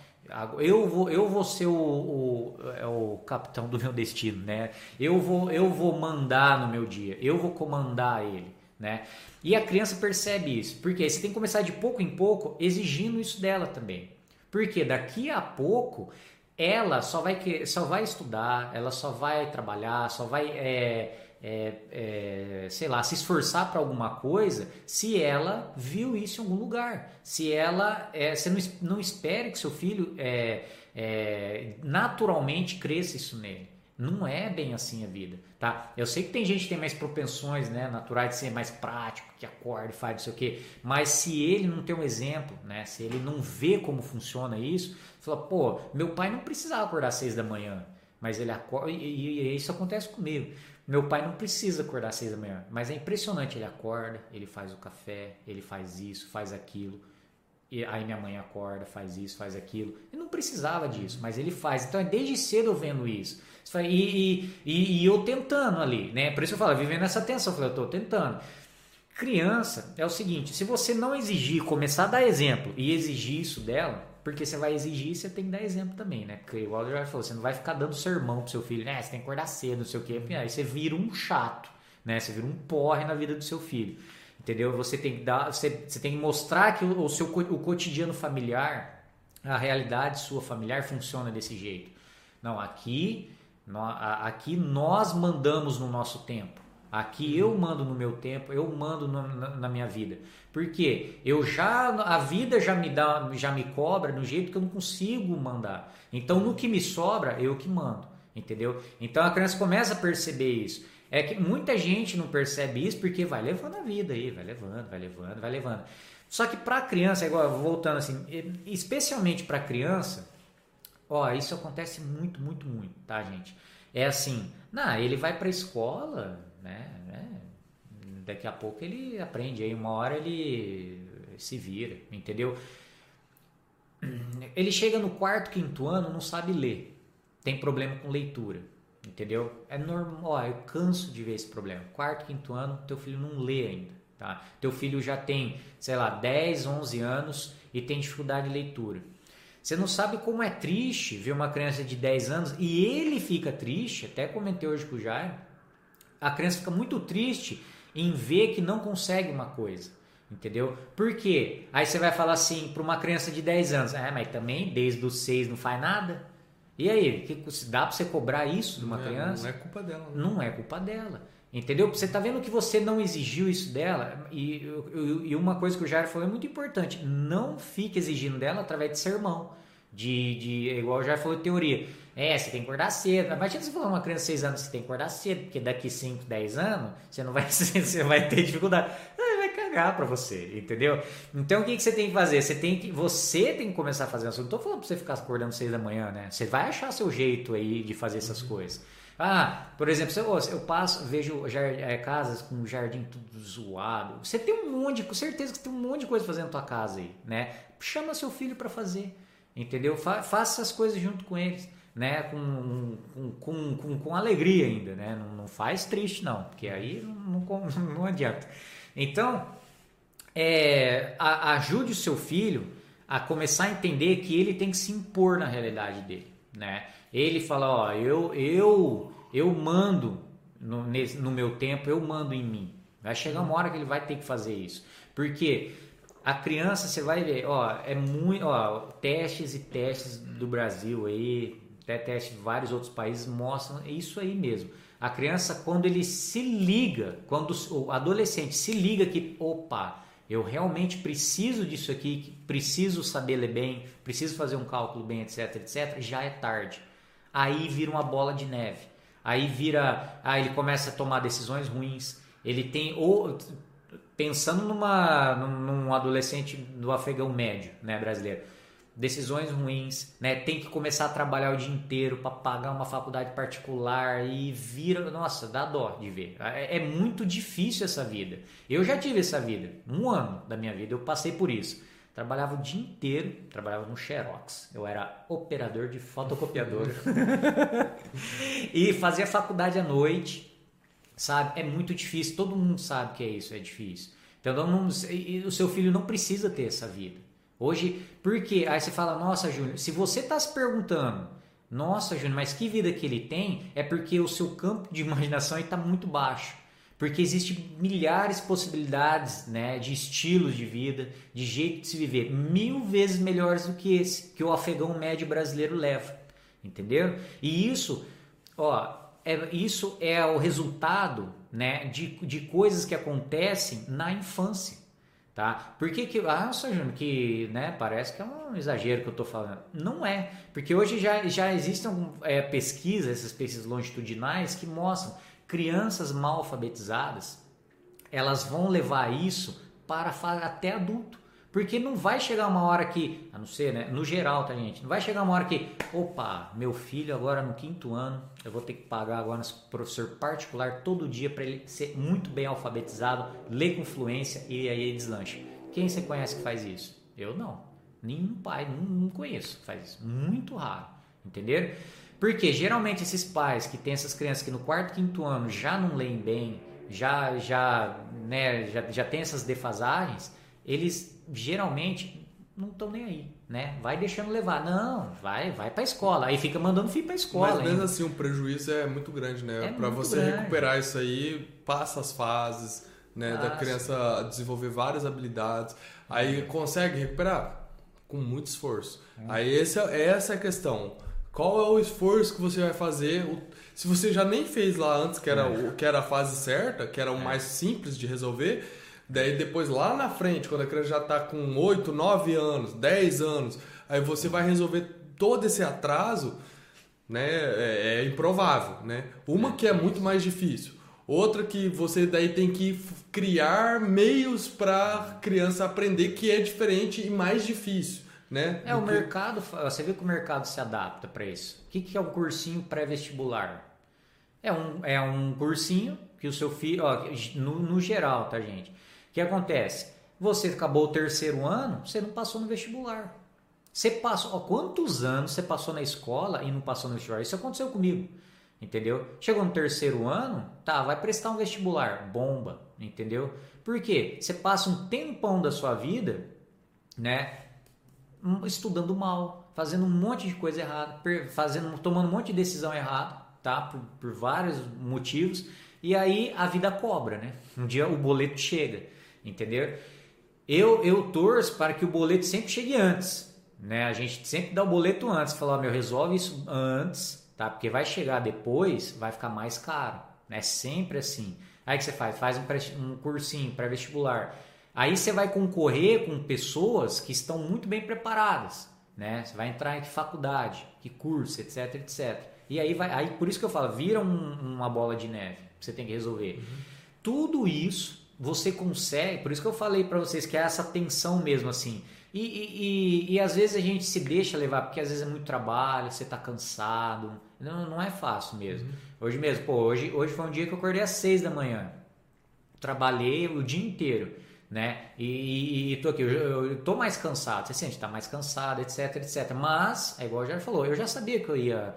eu vou, eu vou ser o, o, é o capitão do meu destino, né? Eu vou, eu vou mandar no meu dia, eu vou comandar ele, né? E a criança percebe isso, porque você tem que começar de pouco em pouco exigindo isso dela também. Porque daqui a pouco ela só vai, só vai estudar, ela só vai trabalhar, só vai, é, é, é, sei lá, se esforçar para alguma coisa se ela viu isso em algum lugar. Se ela, é, você não, não espere que seu filho é, é, naturalmente cresça isso nele. Não é bem assim a vida, tá? Eu sei que tem gente que tem mais propensões, né, naturais de ser mais prático, que acorda e faz não sei o quê, mas se ele não tem um exemplo, né, se ele não vê como funciona isso, fala, pô, meu pai não precisava acordar às seis da manhã, mas ele acorda, e, e, e isso acontece comigo. Meu pai não precisa acordar às seis da manhã, mas é impressionante, ele acorda, ele faz o café, ele faz isso, faz aquilo, e aí minha mãe acorda, faz isso, faz aquilo. Ele não precisava disso, mas ele faz. Então é desde cedo eu vendo isso. E, e, e, eu tentando ali, né? Por isso eu falo, vivendo essa tensão, eu falei, eu tô tentando. Criança é o seguinte, se você não exigir, começar a dar exemplo e exigir isso dela, porque você vai exigir, você tem que dar exemplo também, né? Porque igual já falou, você não vai ficar dando sermão pro seu filho, né? Você tem que acordar cedo, não sei o quê. Aí você vira um chato, né? Você vira um porre na vida do seu filho. Entendeu? Você tem que dar, você, você tem que mostrar que o, o seu o cotidiano familiar, a realidade sua familiar funciona desse jeito. Não, aqui, aqui nós mandamos no nosso tempo. Aqui eu mando no meu tempo, eu mando no, na, na, minha vida. Porque eu já a vida já me dá, já me cobra do jeito que eu não consigo mandar. Então no que me sobra, eu que mando, entendeu? Então a criança começa a perceber isso. É que muita gente não percebe isso porque vai levando a vida aí, vai levando, vai levando, vai levando. Só que para criança, igual voltando assim, especialmente para criança, ó, isso acontece muito, muito, muito, tá, gente? É assim, não, ele vai para escola, né, né? Daqui a pouco ele aprende, aí uma hora ele se vira, entendeu? Ele chega no quarto, quinto ano, não sabe ler, tem problema com leitura. Entendeu? É normal, eu canso de ver esse problema. Quarto, quinto ano, teu filho não lê ainda, tá? Teu filho já tem, sei lá, 10, 11 anos e tem dificuldade de leitura. Você não sabe como é triste ver uma criança de 10 anos e ele fica triste, até comentei hoje com o Jair, a criança fica muito triste em ver que não consegue uma coisa. Entendeu? Por quê? Aí você vai falar assim para uma criança de 10 anos, é, mas também desde os 6 não faz nada? E aí, que, dá para você cobrar isso de uma
não
criança?
É, não é culpa dela. Né?
Não é culpa dela. Entendeu? Você está vendo que você não exigiu isso dela. E, e, uma coisa que o Jair falou é muito importante: não fique exigindo dela através de sermão. De, de, igual o Jair falou de teoria. É, você tem que acordar cedo. Imagina você falar uma criança de 6 anos, você tem que acordar cedo, porque daqui 5, 10 anos você não vai, [laughs] você vai ter dificuldade cagar para você, entendeu? Então o que, que você tem que fazer? Você tem que, você tem que começar a fazer. Eu não tô falando para você ficar acordando seis da manhã, né? Você vai achar seu jeito aí de fazer essas uhum. coisas. Ah, por exemplo, eu, eu passo, vejo é, casas com jardim tudo zoado. Você tem um monte, com certeza que tem um monte de coisa fazendo na tua casa aí, né? Chama seu filho para fazer, entendeu? Fa faça as coisas junto com eles, né? Com, com, com, com, alegria ainda, né? Não, não, faz triste não, porque aí não, não, [laughs] não adianta. Então, é, a, ajude o seu filho a começar a entender que ele tem que se impor na realidade dele, né? Ele fala, ó, eu eu eu mando no, nesse, no meu tempo, eu mando em mim. Vai chegar uma hora que ele vai ter que fazer isso. Porque a criança, você vai ver, ó, é muito, ó, testes e testes do Brasil aí, até testes de vários outros países mostram isso aí mesmo. A criança, quando ele se liga, quando o adolescente se liga que, opa, eu realmente preciso disso aqui, preciso saber ler bem, preciso fazer um cálculo bem, etc, etc, já é tarde. Aí vira uma bola de neve. Aí vira, aí ele começa a tomar decisões ruins. Ele tem ou pensando numa num adolescente do afegão médio, né, brasileiro decisões ruins, né? Tem que começar a trabalhar o dia inteiro para pagar uma faculdade particular e vira, nossa, dá dó de ver. É, é, muito difícil essa vida. Eu já tive essa vida, um ano da minha vida eu passei por isso. Trabalhava o dia inteiro, trabalhava no Xerox. Eu era operador de fotocopiadora. [laughs] e fazia faculdade à noite, sabe? É muito difícil, todo mundo sabe que é isso, é difícil. Então, não, o seu filho não precisa ter essa vida. Hoje, porque aí você fala, nossa, Júnior, se você está se perguntando, nossa, Júnior, mas que vida que ele tem, é porque o seu campo de [laughs] imaginação está muito baixo. Porque existem milhares de possibilidades né, de estilos de vida, de jeito de se viver, mil vezes melhores do que esse que o afegão médio brasileiro leva. Entendeu? E isso, ó, é, isso é o resultado né, de, de coisas que acontecem na infância. Tá? Por que. Ah, nossa, Júnior, que né, parece que é um exagero que eu estou falando. Não é, porque hoje já, já existem é, pesquisas, essas pesquisas longitudinais, que mostram crianças mal alfabetizadas, elas vão levar isso para até adulto. Porque não vai chegar uma hora que, a não ser, né? No geral, tá, gente? Não vai chegar uma hora que, opa, meu filho agora no quinto ano, eu vou ter que pagar agora nesse professor particular todo dia para ele ser muito bem alfabetizado, ler com fluência e aí ele deslancha. Quem você conhece que faz isso? Eu não. Nenhum pai, não, não conheço que faz isso. Muito raro. Entenderam? Porque geralmente esses pais que têm essas crianças que no quarto, quinto ano já não leem bem, já, já, né, já, já tem essas defasagens, eles geralmente não estão nem aí, né? Vai deixando levar. Não, vai, vai para a escola. Aí fica mandando filho para a escola.
Mas mesmo hein? assim, o prejuízo é muito grande, né? É para você grande. recuperar isso aí, passa as fases, né? Passa. Da criança desenvolver várias habilidades. Aí consegue recuperar com muito esforço. É. Aí essa, essa é a questão. Qual é o esforço que você vai fazer? Se você já nem fez lá antes, que era, é. o, que era a fase certa, que era o é. mais simples de resolver, Daí depois lá na frente, quando a criança já está com 8, 9 anos, 10 anos, aí você vai resolver todo esse atraso, né? É, é improvável, né? Uma que é muito mais difícil. Outra que você daí tem que criar meios para criança aprender que é diferente e mais difícil, né?
É, o que... mercado, você vê que o mercado se adapta para isso. O que, que é um cursinho pré-vestibular? É um, é um cursinho que o seu filho, ó, no, no geral, tá, gente? Que acontece? Você acabou o terceiro ano, você não passou no vestibular. Você passou, ó, quantos anos você passou na escola e não passou no vestibular? Isso aconteceu comigo, entendeu? Chegou no terceiro ano, tá, vai prestar um vestibular, bomba, entendeu? Por quê? Você passa um tempão da sua vida, né, hum, estudando mal, fazendo um monte de coisa errada, fazendo, tomando um monte de decisão errada, tá? Por, por vários motivos. E aí a vida cobra, né? Um dia o boleto chega entendeu? Eu, eu torço para que o boleto sempre chegue antes, né? A gente sempre dá o boleto antes, falar, meu, resolve isso antes, tá? Porque vai chegar depois, vai ficar mais caro, né? Sempre assim. Aí que você faz? Faz um, um cursinho pré-vestibular. Aí você vai concorrer com pessoas que estão muito bem preparadas, né? Você vai entrar em que faculdade, que curso, etc, etc. E aí vai, aí por isso que eu falo, vira um, uma bola de neve, você tem que resolver. Uhum. Tudo isso você consegue, por isso que eu falei para vocês que é essa tensão mesmo assim. E, e, e, e, às vezes a gente se deixa levar, porque às vezes é muito trabalho, você tá cansado. Não, não é fácil mesmo. Uhum. Hoje mesmo, pô, hoje, hoje foi um dia que eu acordei às seis da manhã. Trabalhei o dia inteiro, né? E, e tô aqui, eu, eu tô mais cansado. Você sente, tá mais cansado, etc, etc. Mas, é igual o Jair falou, eu já sabia que eu ia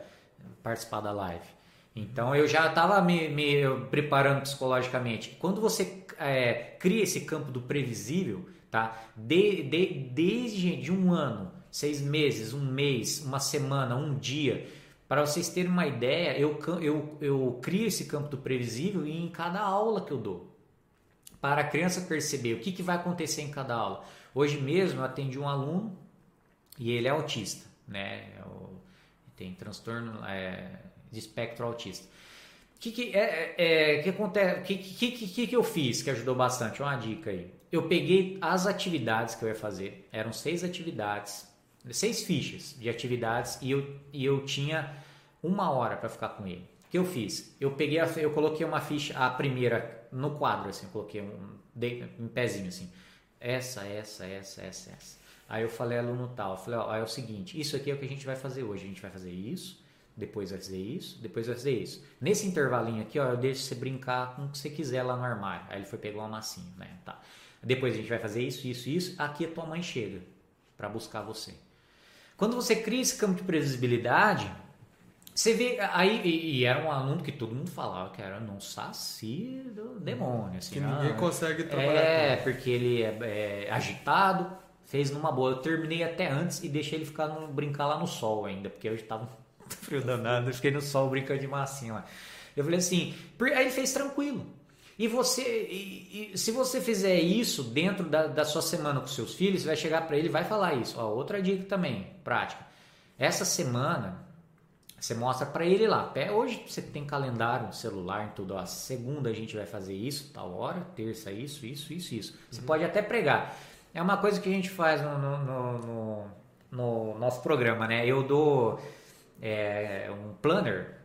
participar da live. Então eu já estava me, me, preparando psicologicamente. Quando você é, cria esse campo do previsível, tá? De, de, desde de um ano, seis meses, um mês, uma semana, um dia, Para vocês terem uma ideia, eu, eu, eu crio esse campo do previsível em cada aula que eu dou. Para a criança perceber o que, que vai acontecer em cada aula. Hoje mesmo eu atendi um aluno e ele é autista, né? É tem transtorno é, de espectro autista. O que, que, é, é, que acontece? Que, que, que, que eu fiz que ajudou bastante? Uma dica aí. Eu peguei as atividades que eu ia fazer, eram seis atividades seis fichas de atividades e eu, e eu tinha uma hora para ficar com ele. O que eu fiz? Eu peguei, a, eu coloquei uma ficha, a primeira no quadro, assim, coloquei um, um pezinho assim. Essa, essa, essa, essa, essa. Aí eu falei aluno tal, eu falei, ó, é o seguinte, isso aqui é o que a gente vai fazer hoje. A gente vai fazer isso, depois vai fazer isso, depois vai fazer isso. Nesse intervalinho aqui, ó, eu deixo você brincar com o que você quiser lá no armário. Aí ele foi pegar uma massinha, né? Tá. Depois a gente vai fazer isso, isso, isso. Aqui a tua mãe chega para buscar você. Quando você cria esse campo de previsibilidade, você vê. Aí, e, e, era um aluno que todo mundo falava que era um saci do demônio. Assim,
que ninguém
ah,
consegue trabalhar.
É, porque ele é, é, agitado, fez numa boa. Eu terminei até antes e deixei ele ficar no, brincar lá no sol ainda, porque hoje estava frio danado. Eu fiquei no sol brincando de massinha lá. Eu falei assim, aí ele fez tranquilo. E você, e, e, se você fizer isso dentro da, da sua semana com seus filhos, você vai chegar para ele e vai falar isso. Ó, outra dica também, prática. Essa semana, você mostra para ele lá. Hoje você tem calendário, celular, tudo. Ó, segunda a gente vai fazer isso, tal hora. Terça isso, isso, isso, isso. Você uhum. pode até pregar. É uma coisa que a gente faz no, no, no, no nosso programa, né? Eu dou é, um planner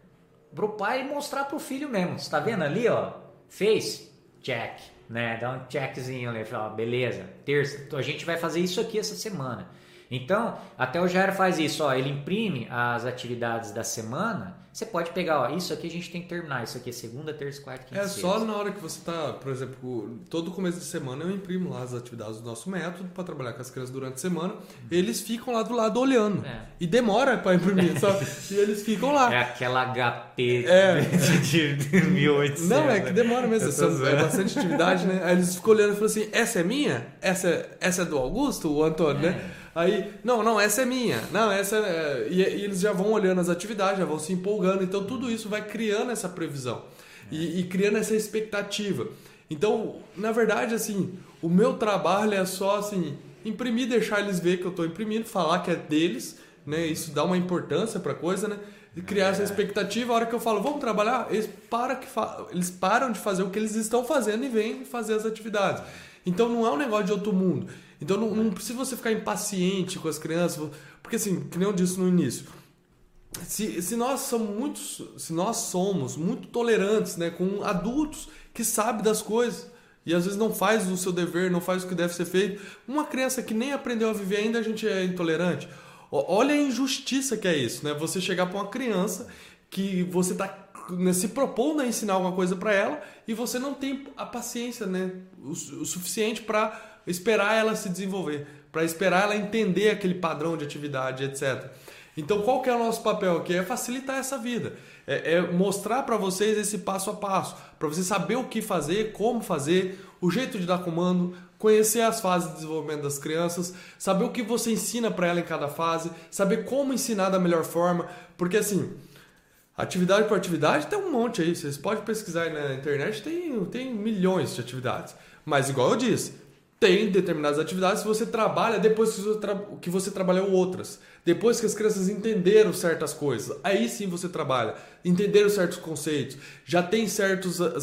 pro pai mostrar pro filho mesmo. Você tá vendo ali, ó? Fez? Check. Né? Dá um checkzinho ali. Fala, beleza, terça. Então a gente vai fazer isso aqui essa semana. Então, até o Jair faz isso, ó, ele imprime as atividades da semana. Você pode pegar, ó, isso aqui a gente tem que terminar, isso aqui é segunda, terça, quarta, quinta,
É só na hora que você tá, por exemplo, todo começo de semana eu imprimo lá as atividades do nosso método para trabalhar com as crianças durante a semana. Eles ficam lá do lado olhando. É. E demora para imprimir, sabe? e eles ficam lá.
É aquela HP é. de, de 1800. [laughs]
Não, é que demora mesmo, é bastante atividade, né? Aí eles ficam olhando e falam assim: "Essa é minha? Essa, essa é do Augusto, o Antônio, né? é. né?" Aí, não, não, essa é minha. Não, essa é... E, e, eles já vão olhando as atividades, já vão se empolgando. Então, tudo isso vai criando essa previsão e, e criando essa expectativa. Então, na verdade, assim, o meu trabalho é só, assim, imprimir, deixar eles ver que eu estou imprimindo, falar que é deles, né? Isso dá uma importância para a coisa, né? E criar é. essa expectativa. A hora que eu falo, vamos trabalhar, eles, para que fa... eles param de fazer o que eles estão fazendo e vêm fazer as atividades. Então, não é um negócio de outro mundo. Então não, não precisa você ficar impaciente com as crianças, porque assim, que nem eu disse no início, se, se nós somos muitos, se nós somos muito tolerantes, né, com adultos que sabem das coisas e às vezes não faz o seu dever, não faz o que deve ser feito, uma criança que nem aprendeu a viver ainda a gente é intolerante. Olha a injustiça que é isso, né? Você chegar para uma criança que você está né, se propondo a ensinar alguma coisa para ela e você não tem a paciência, né, o, o suficiente para esperar ela se desenvolver, para esperar ela entender aquele padrão de atividade, etc. Então, qual que é o nosso papel aqui? É facilitar essa vida, é, é mostrar para vocês esse passo a passo, para você saber o que fazer, como fazer, o jeito de dar comando, conhecer as fases de desenvolvimento das crianças, saber o que você ensina para ela em cada fase, saber como ensinar da melhor forma, porque assim, atividade por atividade tem um monte aí, vocês podem pesquisar aí na internet, tem, tem milhões de atividades. Mas igual eu disse, tem determinadas atividades que você trabalha depois que você, tra que você trabalhou outras. Depois que as crianças entenderam certas coisas, aí sim você trabalha. Entenderam certos conceitos, já tem certos, ah,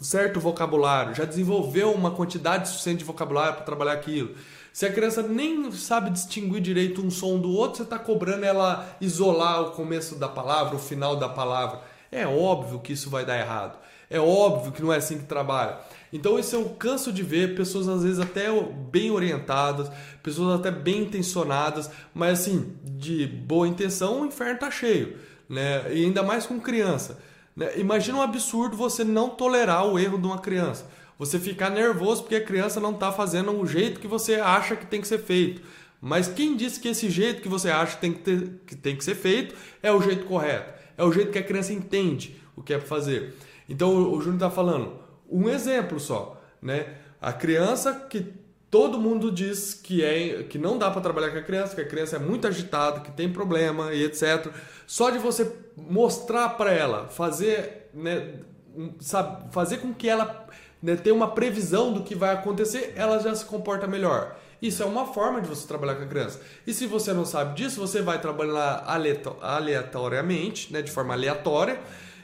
certo vocabulário, já desenvolveu uma quantidade suficiente de vocabulário para trabalhar aquilo. Se a criança nem sabe distinguir direito um som do outro, você está cobrando ela isolar o começo da palavra, o final da palavra. É óbvio que isso vai dar errado. É óbvio que não é assim que trabalha. Então isso eu canso de ver pessoas às vezes até bem orientadas, pessoas até bem intencionadas, mas assim, de boa intenção o inferno tá cheio, né? E ainda mais com criança. Né? Imagina um absurdo você não tolerar o erro de uma criança. Você ficar nervoso porque a criança não está fazendo o jeito que você acha que tem que ser feito. Mas quem disse que esse jeito que você acha que tem que, ter, que, tem que ser feito é o jeito correto? É o jeito que a criança entende o que é para fazer. Então o Júnior está falando, um exemplo só, né? A criança que todo mundo diz que é que não dá para trabalhar com a criança, que a criança é muito agitada, que tem problema e etc. Só de você mostrar para ela, fazer, né, sabe, fazer com que ela né, tenha uma previsão do que vai acontecer, ela já se comporta melhor. Isso é uma forma de você trabalhar com a criança. E se você não sabe disso, você vai trabalhar aleatoriamente, né, de forma aleatória,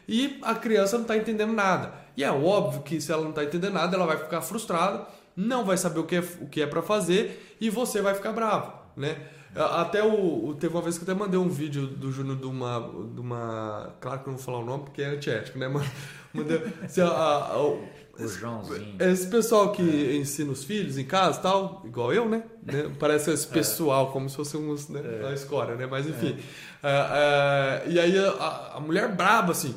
e a criança não está entendendo nada. E é óbvio que se ela não está entendendo nada, ela vai ficar frustrada, não vai saber o que é, o que é para fazer e você vai ficar bravo, né? Até o, o, Teve uma vez que eu até mandei um vídeo do Júnior de uma, de uma. Claro que eu não vou falar o nome porque é antiético, né? [laughs] Mas mandei, assim, a, a,
o Joãozinho.
Esse pessoal que é. ensina os filhos em casa tal, igual eu, né? né? Parece esse é. pessoal, é. como se fosse uns, né? É. escória, né? Mas enfim. É. e aí a, a mulher braba, assim.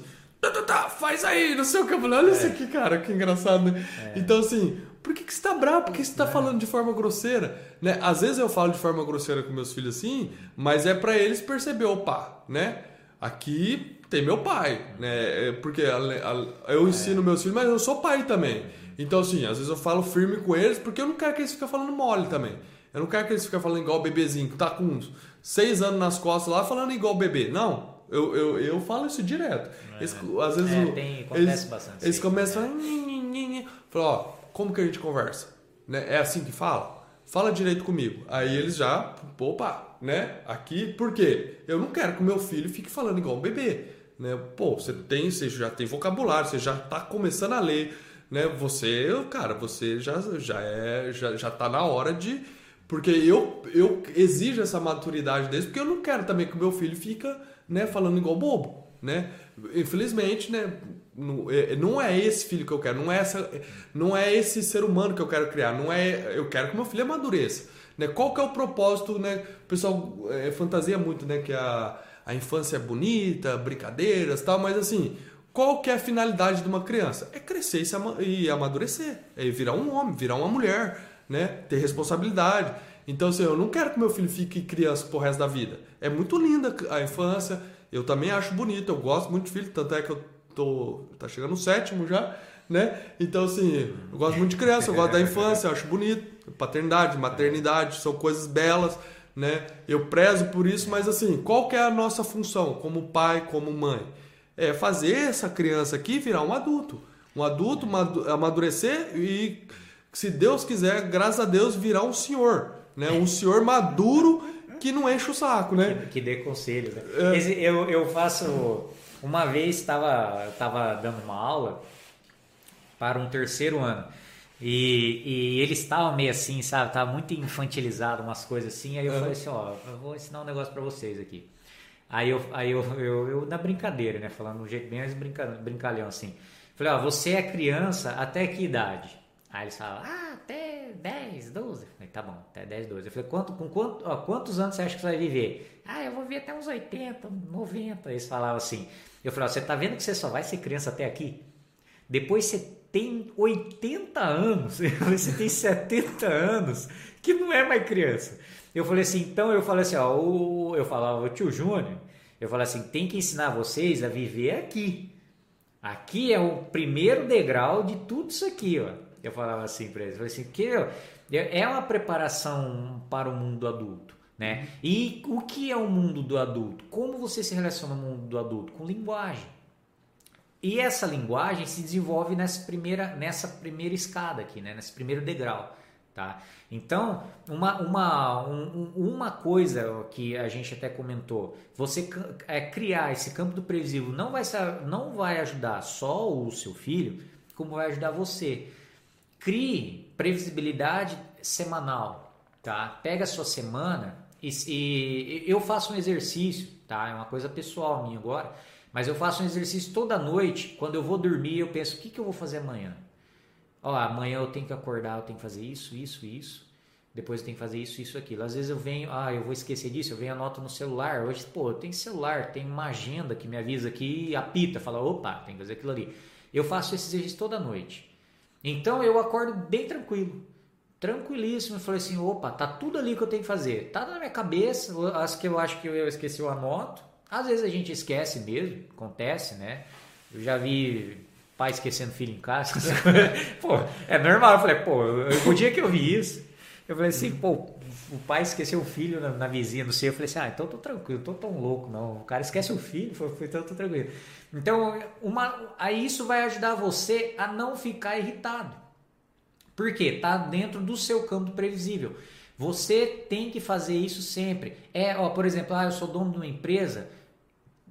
Tá, tá, tá, faz aí, não sei o que. Eu falei, olha isso aqui, cara, que engraçado, né? Então, assim, por que, que você tá bravo? Por que você tá é. falando de forma grosseira? Né? Às vezes eu falo de forma grosseira com meus filhos assim, mas é para eles perceber, opa, né? Aqui tem meu pai, né? É porque a, a, eu ensino é. meus filhos, mas eu sou pai também. Então, assim, às vezes eu falo firme com eles, porque eu não quero que eles fiquem falando mole também. Eu não quero que eles fiquem falando igual o bebezinho, que tá com uns seis anos nas costas lá, falando igual o bebê. Não, eu, eu, eu falo isso direto. É. Eles, às vezes
é, tem, acontece
eles,
bastante.
Eles começam a falar, ó, como que a gente conversa? Né? É assim que fala? Fala direito comigo. Aí eles já, opa, né? Aqui, por quê? Eu não quero que o meu filho fique falando igual um bebê. Né? Pô, você tem, você já tem vocabulário, você já está começando a ler, né? Você, cara, você já, já é, já, já tá na hora de porque eu, eu exijo essa maturidade deles, porque eu não quero também que o meu filho fica, né, falando igual bobo, né? Infelizmente, né, é, não é esse filho que eu quero, não é, essa, não é esse ser humano que eu quero criar, não é, eu quero que meu filho amadureça. Né? Qual que é o propósito, né? O pessoal é, fantasia muito, né, que a, a infância é bonita, brincadeiras, tal, mas assim, qual que é a finalidade de uma criança? É crescer e amadurecer, é virar um homem, virar uma mulher, né? Ter responsabilidade. Então, assim, eu não quero que meu filho fique criança pro resto da vida. É muito linda a infância, eu também acho bonito, eu gosto muito de filho, tanto é que eu tô tá chegando no sétimo já, né? Então assim, eu gosto muito de criança, eu gosto da infância, eu acho bonito, paternidade, maternidade, são coisas belas, né? Eu prezo por isso, mas assim, qual que é a nossa função como pai, como mãe? É fazer essa criança aqui virar um adulto, um adulto amadurecer e se Deus quiser, graças a Deus, virar um senhor, né? Um senhor maduro que não enche o saco, né?
Que, que dê conselhos. Né? É. Eu, eu faço uma vez estava tava dando uma aula para um terceiro ano e, e eles estavam meio assim, sabe? Tava muito infantilizado, umas coisas assim. Aí eu uhum. falei assim: ó, eu vou ensinar um negócio para vocês aqui. Aí eu, aí eu, eu, eu, na brincadeira, né? Falando um jeito bem mais brinca, brincalhão assim. Falei: ó, você é criança até que idade? Aí eles falaram: ah, até 10, 12. Tá bom, até 10, 12. Eu falei: quanto, com quanto, ó, quantos anos você acha que você vai viver? Ah, eu vou viver até uns 80, 90. Eles falavam assim. Eu falei, você tá vendo que você só vai ser criança até aqui? Depois você tem 80 anos, [laughs] você tem 70 anos, que não é mais criança. Eu falei assim, então eu falei assim, ó, o, eu falava, o tio Júnior, eu falei assim, tem que ensinar vocês a viver aqui. Aqui é o primeiro degrau de tudo isso aqui, ó. Eu falava assim para eles, eu falei assim, que é uma preparação para o mundo adulto. Né? E o que é o mundo do adulto? Como você se relaciona no mundo do adulto? Com linguagem. E essa linguagem se desenvolve nessa primeira, nessa primeira escada aqui, né? nesse primeiro degrau. Tá? Então, uma, uma, um, uma coisa que a gente até comentou, você é, criar esse campo do previsível não vai, não vai ajudar só o seu filho, como vai ajudar você. Crie previsibilidade semanal. Tá? Pega a sua semana e, e, eu faço um exercício, tá? É uma coisa pessoal minha agora, mas eu faço um exercício toda noite. Quando eu vou dormir, eu penso: o que, que eu vou fazer amanhã? Ó, amanhã eu tenho que acordar, eu tenho que fazer isso, isso, isso. Depois eu tenho que fazer isso, isso, aquilo. Às vezes eu venho, ah, eu vou esquecer disso, eu venho anoto no celular. Hoje, pô, eu tenho celular, tem uma agenda que me avisa aqui, apita, fala, opa, tem que fazer aquilo ali. Eu faço esse exercício toda noite. Então eu acordo bem tranquilo tranquilíssimo. Falei assim: opa, tá tudo ali que eu tenho que fazer. Tá na minha cabeça, as que eu acho que eu esqueci, eu anoto. Às vezes a gente esquece mesmo, acontece, né? Eu já vi pai esquecendo filho em casa. [laughs] pô, é normal. Eu falei, pô, o dia que eu vi isso. Eu falei assim, pô, o pai esqueceu o filho na, na vizinha, não sei. Eu falei assim, ah, então eu tô tranquilo, tô tão louco, não. O cara esquece o filho, foi, então eu tô tranquilo. Então, uma, aí isso vai ajudar você a não ficar irritado. Por quê? Tá dentro do seu campo previsível. Você tem que fazer isso sempre. É, ó, por exemplo, ah, eu sou dono de uma empresa,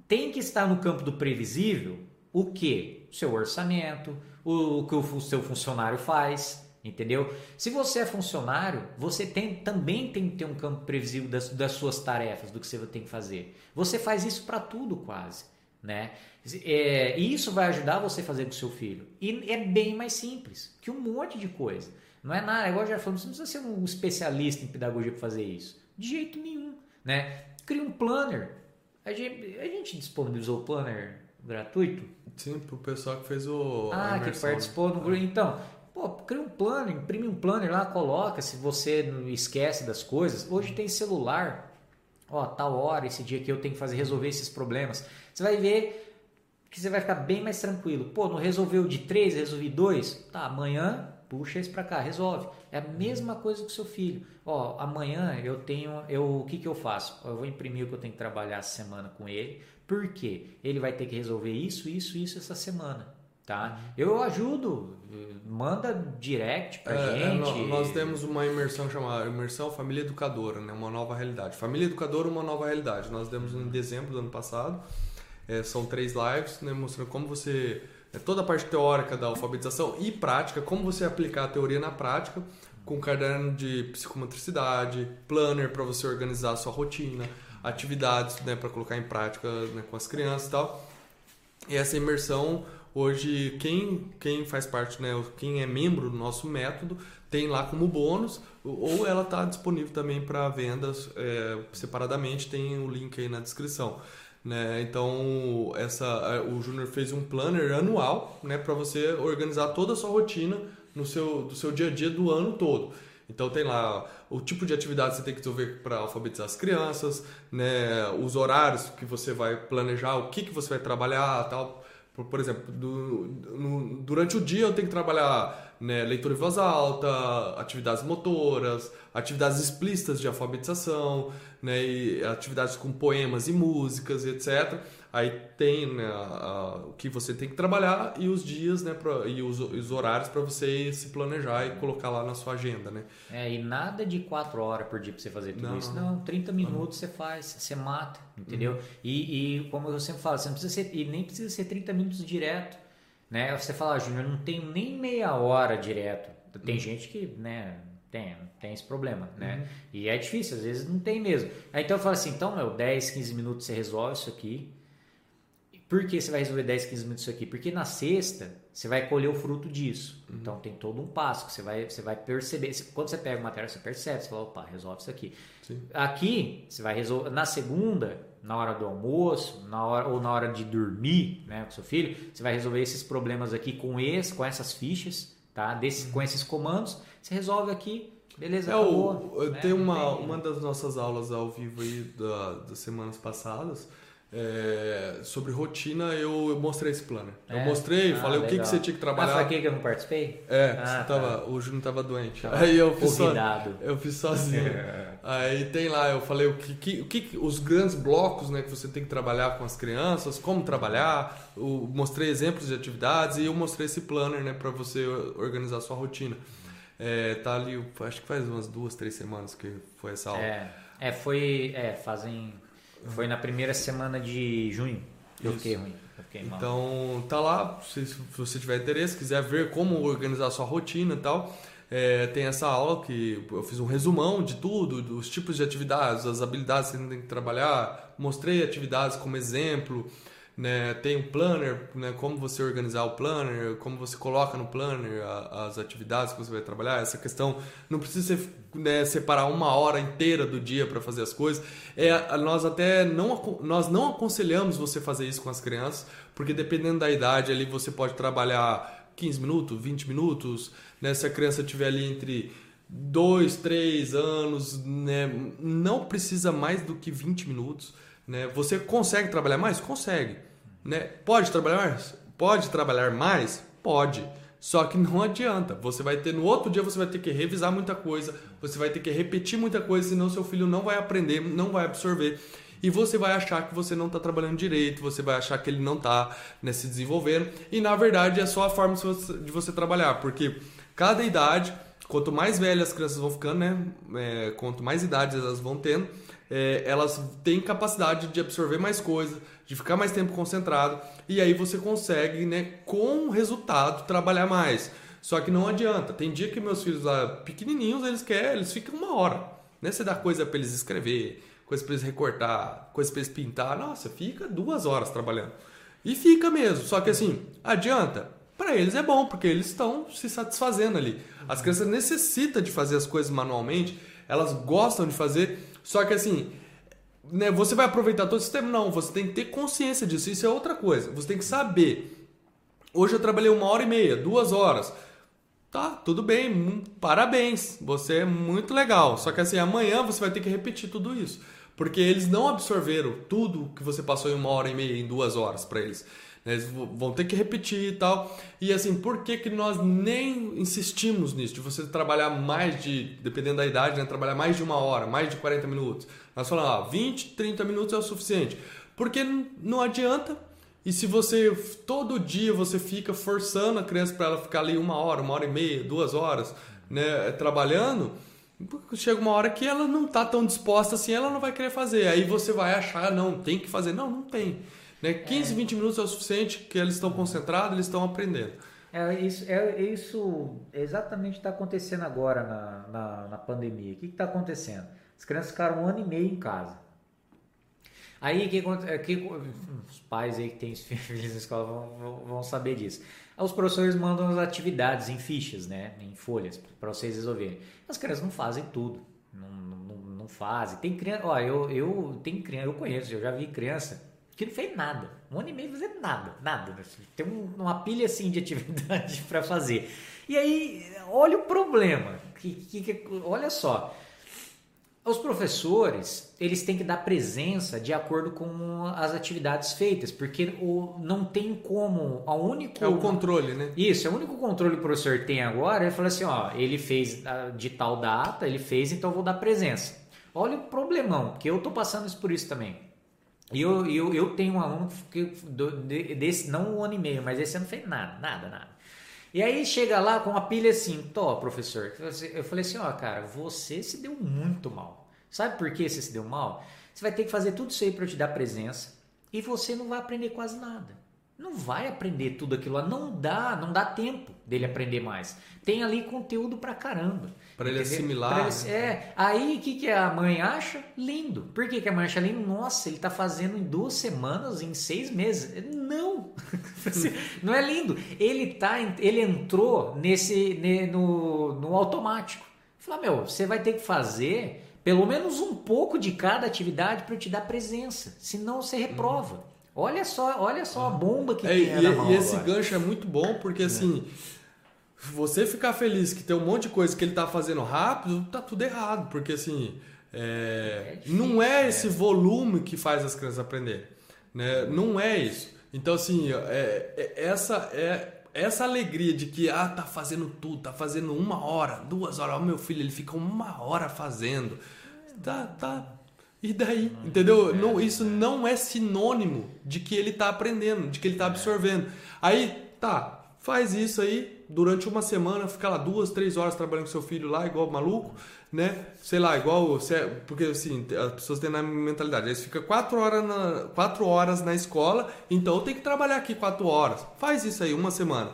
tem que estar no campo do previsível o que? O seu orçamento, o, o que o seu funcionário faz, entendeu? Se você é funcionário, você tem, também tem que ter um campo previsível das, das suas tarefas, do que você tem que fazer. Você faz isso para tudo quase, né? É, e isso vai ajudar você a fazer com o seu filho. E é bem mais simples que um monte de coisa. Não é nada, igual já falamos, você não precisa ser um especialista em pedagogia para fazer isso. De jeito nenhum, né? Cria um planner. A gente, a gente disponibilizou o planner gratuito?
Sim, pro pessoal que fez o.
Ah, que participou no grupo. Então, pô, cria um planner, imprime um planner lá, coloca se você não esquece das coisas. Hoje tem celular. Ó, tal hora, esse dia que eu tenho que fazer resolver esses problemas. Você vai ver que você vai ficar bem mais tranquilo. Pô, não resolveu de três, resolvi dois? Tá, amanhã puxa esse para cá, resolve. É a mesma coisa com o seu filho. Ó, amanhã eu tenho, eu, o que, que eu faço? Eu vou imprimir o que eu tenho que trabalhar essa semana com ele. Por quê? Ele vai ter que resolver isso, isso, isso essa semana. Tá? Eu ajudo, manda direct pra é, é gente.
É, nós temos uma imersão chamada Imersão Família Educadora, né? uma nova realidade. Família Educadora, uma nova realidade. Nós demos em dezembro do ano passado. É, são três lives né, mostrando como você é toda a parte teórica da alfabetização e prática, como você aplicar a teoria na prática, com caderno de psicomotricidade, planner para você organizar a sua rotina, atividades né, para colocar em prática né, com as crianças e tal. E essa imersão, hoje, quem, quem faz parte, né, quem é membro do nosso método, tem lá como bônus, ou ela está disponível também para vendas é, separadamente, tem o link aí na descrição. Né? Então, essa, o Júnior fez um planner anual né, para você organizar toda a sua rotina no seu, do seu dia a dia do ano todo. Então tem lá o tipo de atividade que você tem que resolver para alfabetizar as crianças, né, os horários que você vai planejar, o que, que você vai trabalhar, tal. Por, por exemplo, do, no, durante o dia eu tenho que trabalhar né, leitura em voz alta, atividades motoras, atividades explícitas de alfabetização, né, e atividades com poemas e músicas, etc. Aí tem né, a, a, o que você tem que trabalhar e os dias né, pra, e os, os horários para você se planejar e colocar lá na sua agenda. Né?
É, e nada de 4 horas por dia para você fazer tudo não, isso. Não, 30 minutos você faz, você mata, entendeu? Uhum. E, e como eu sempre falo, você não precisa ser, e nem precisa ser 30 minutos direto. Né? Você fala, ah, Júnior, não tenho nem meia hora direto. Tem uhum. gente que, né, tem, tem esse problema, né? Uhum. E é difícil, às vezes não tem mesmo. Aí então eu falo assim, então, meu, 10, 15 minutos você resolve isso aqui. Por que você vai resolver 10, 15 minutos isso aqui? Porque na sexta você vai colher o fruto disso. Uhum. Então tem todo um passo que você vai, você vai perceber. Quando você pega uma matéria, você percebe, você fala, opa, resolve isso aqui. Sim. Aqui, você vai resolver. Na segunda, na hora do almoço, na hora, ou na hora de dormir né, com seu filho, você vai resolver esses problemas aqui com, esse, com essas fichas, tá? Desse, com esses comandos, você resolve aqui, beleza,
é, acabou. O, né? Tem uma, uma das nossas aulas ao vivo aí da, das semanas passadas, é, sobre rotina, eu, mostrei esse planner. É? Eu mostrei, ah, falei legal. o que, que você tinha que trabalhar. Ah,
foi aqui que eu não participei?
É, ah, tava, tá. o Júnior tava doente. Tá. Aí eu fiz, so, eu fiz sozinho. [laughs] Aí tem lá, eu falei o que, que, o que os grandes blocos né, que você tem que trabalhar com as crianças, como trabalhar, eu mostrei exemplos de atividades e eu mostrei esse planner né, para você organizar a sua rotina. É, tá ali, acho que faz umas duas, três semanas que foi essa aula.
É, é foi, é, fazem foi na primeira semana de junho. Eu Isso. fiquei ruim. Eu fiquei
mal. Então, tá lá, se, se você tiver interesse, quiser ver como organizar a sua rotina e tal, é, tem essa aula que eu fiz um resumão de tudo, dos tipos de atividades, as habilidades que você tem que trabalhar, mostrei atividades como exemplo, né? Tem um planner, né? Como você organizar o planner, como você coloca no planner as atividades que você vai trabalhar. Essa questão não precisa ser, né, separar uma hora inteira do dia para fazer as coisas. É, nós até não nós não aconselhamos você fazer isso com as crianças, porque dependendo da idade ali você pode trabalhar 15 minutos, 20 minutos, né? Se a criança tiver ali entre dois, três anos, né? Não precisa mais do que 20 minutos. Né? Você consegue trabalhar mais? Consegue. Né? Pode trabalhar mais? Pode trabalhar mais? Pode. Só que não adianta. Você vai ter no outro dia você vai ter que revisar muita coisa, você vai ter que repetir muita coisa, senão seu filho não vai aprender, não vai absorver. E você vai achar que você não está trabalhando direito, você vai achar que ele não está né, se desenvolvendo. E na verdade é só a forma de você trabalhar, porque cada idade, quanto mais velhas as crianças vão ficando, né, é, quanto mais idades elas vão tendo, é, elas têm capacidade de absorver mais coisas, de ficar mais tempo concentrado, e aí você consegue, né, com resultado, trabalhar mais. Só que não adianta. Tem dia que meus filhos lá pequenininhos, eles querem, eles ficam uma hora. Né? Você dá coisa para eles escrever, coisa para eles recortar, coisa para eles pintar. Nossa, fica duas horas trabalhando. E fica mesmo. Só que assim, adianta? Para eles é bom, porque eles estão se satisfazendo ali. As crianças necessitam de fazer as coisas manualmente, elas gostam de fazer, só que assim, né, você vai aproveitar todo esse tempo? Não, você tem que ter consciência disso. Isso é outra coisa. Você tem que saber. Hoje eu trabalhei uma hora e meia, duas horas. Tá, tudo bem, hum, parabéns. Você é muito legal. Só que assim, amanhã você vai ter que repetir tudo isso. Porque eles não absorveram tudo que você passou em uma hora e meia, em duas horas para eles. Né, eles vão ter que repetir e tal. E assim, por que, que nós nem insistimos nisso? De você trabalhar mais de, dependendo da idade, né? trabalhar mais de uma hora, mais de 40 minutos. Nós falamos, ah, 20, 30 minutos é o suficiente. Porque não adianta. E se você todo dia você fica forçando a criança para ela ficar ali uma hora, uma hora e meia, duas horas, né, trabalhando, chega uma hora que ela não está tão disposta assim, ela não vai querer fazer. Aí você vai achar, não, tem que fazer. Não, não tem. Né? 15, é. 20 minutos é o suficiente que eles estão concentrados, eles estão aprendendo.
É isso, é, isso exatamente está acontecendo agora na, na, na pandemia. O que está acontecendo? As crianças ficaram um ano e meio em casa. Aí que, que os pais aí que têm [laughs] filhos na escola vão, vão saber disso. Os professores mandam as atividades em fichas, né, em folhas para vocês resolverem. As crianças não fazem tudo, não, não, não fazem. Tem criança, ó, eu eu tem criança, eu conheço, eu já vi criança que não fez nada, um ano e meio fazendo nada, nada. Tem uma pilha assim de atividade [laughs] para fazer. E aí, olha o problema. Que, que, que, olha só, os professores, eles têm que dar presença de acordo com as atividades feitas, porque o, não tem como, a único...
É o controle, né?
Isso, é o único controle que o professor tem agora, ele fala assim, ó, ele fez de tal data, ele fez, então eu vou dar presença. Olha o problemão, porque eu tô passando isso por isso também. E eu, eu, eu tenho um aluno que desse, não um ano e meio, mas esse ano fez nada, nada, nada. E aí chega lá com uma pilha assim, tô, professor. Eu falei assim, ó, cara, você se deu muito mal. Sabe por que você se deu mal? Você vai ter que fazer tudo isso aí para eu te dar presença e você não vai aprender quase nada. Não vai aprender tudo aquilo lá, não dá, não dá tempo dele aprender mais. Tem ali conteúdo pra caramba.
Para ele assimilar.
Ele, né? É. Aí o que, que a mãe acha? Lindo. Por que, que a mãe acha lindo? Nossa, ele está fazendo em duas semanas, em seis meses. Não! [laughs] não é lindo. Ele tá, ele entrou nesse no, no automático. Fala, meu, você vai ter que fazer pelo menos um pouco de cada atividade para eu te dar presença. Senão você reprova. Uhum. Olha só, olha só a bomba que é, tem.
E, e esse gancho é muito bom porque assim. É você ficar feliz que tem um monte de coisa que ele tá fazendo rápido, tá tudo errado, porque assim, é, é difícil, não é esse volume que faz as crianças aprenderem, né? Não é isso. Então assim, é, é, essa é essa alegria de que ah tá fazendo tudo, tá fazendo uma hora, duas horas, o meu filho ele fica uma hora fazendo, tá tá e daí, entendeu? Não, isso não é sinônimo de que ele tá aprendendo, de que ele tá absorvendo. Aí, tá, faz isso aí, durante uma semana, fica lá duas, três horas trabalhando com seu filho lá, igual maluco, né? Sei lá, igual. Porque assim, as pessoas têm na mentalidade, eles ficam quatro horas, na, quatro horas na escola, então tem que trabalhar aqui quatro horas. Faz isso aí, uma semana.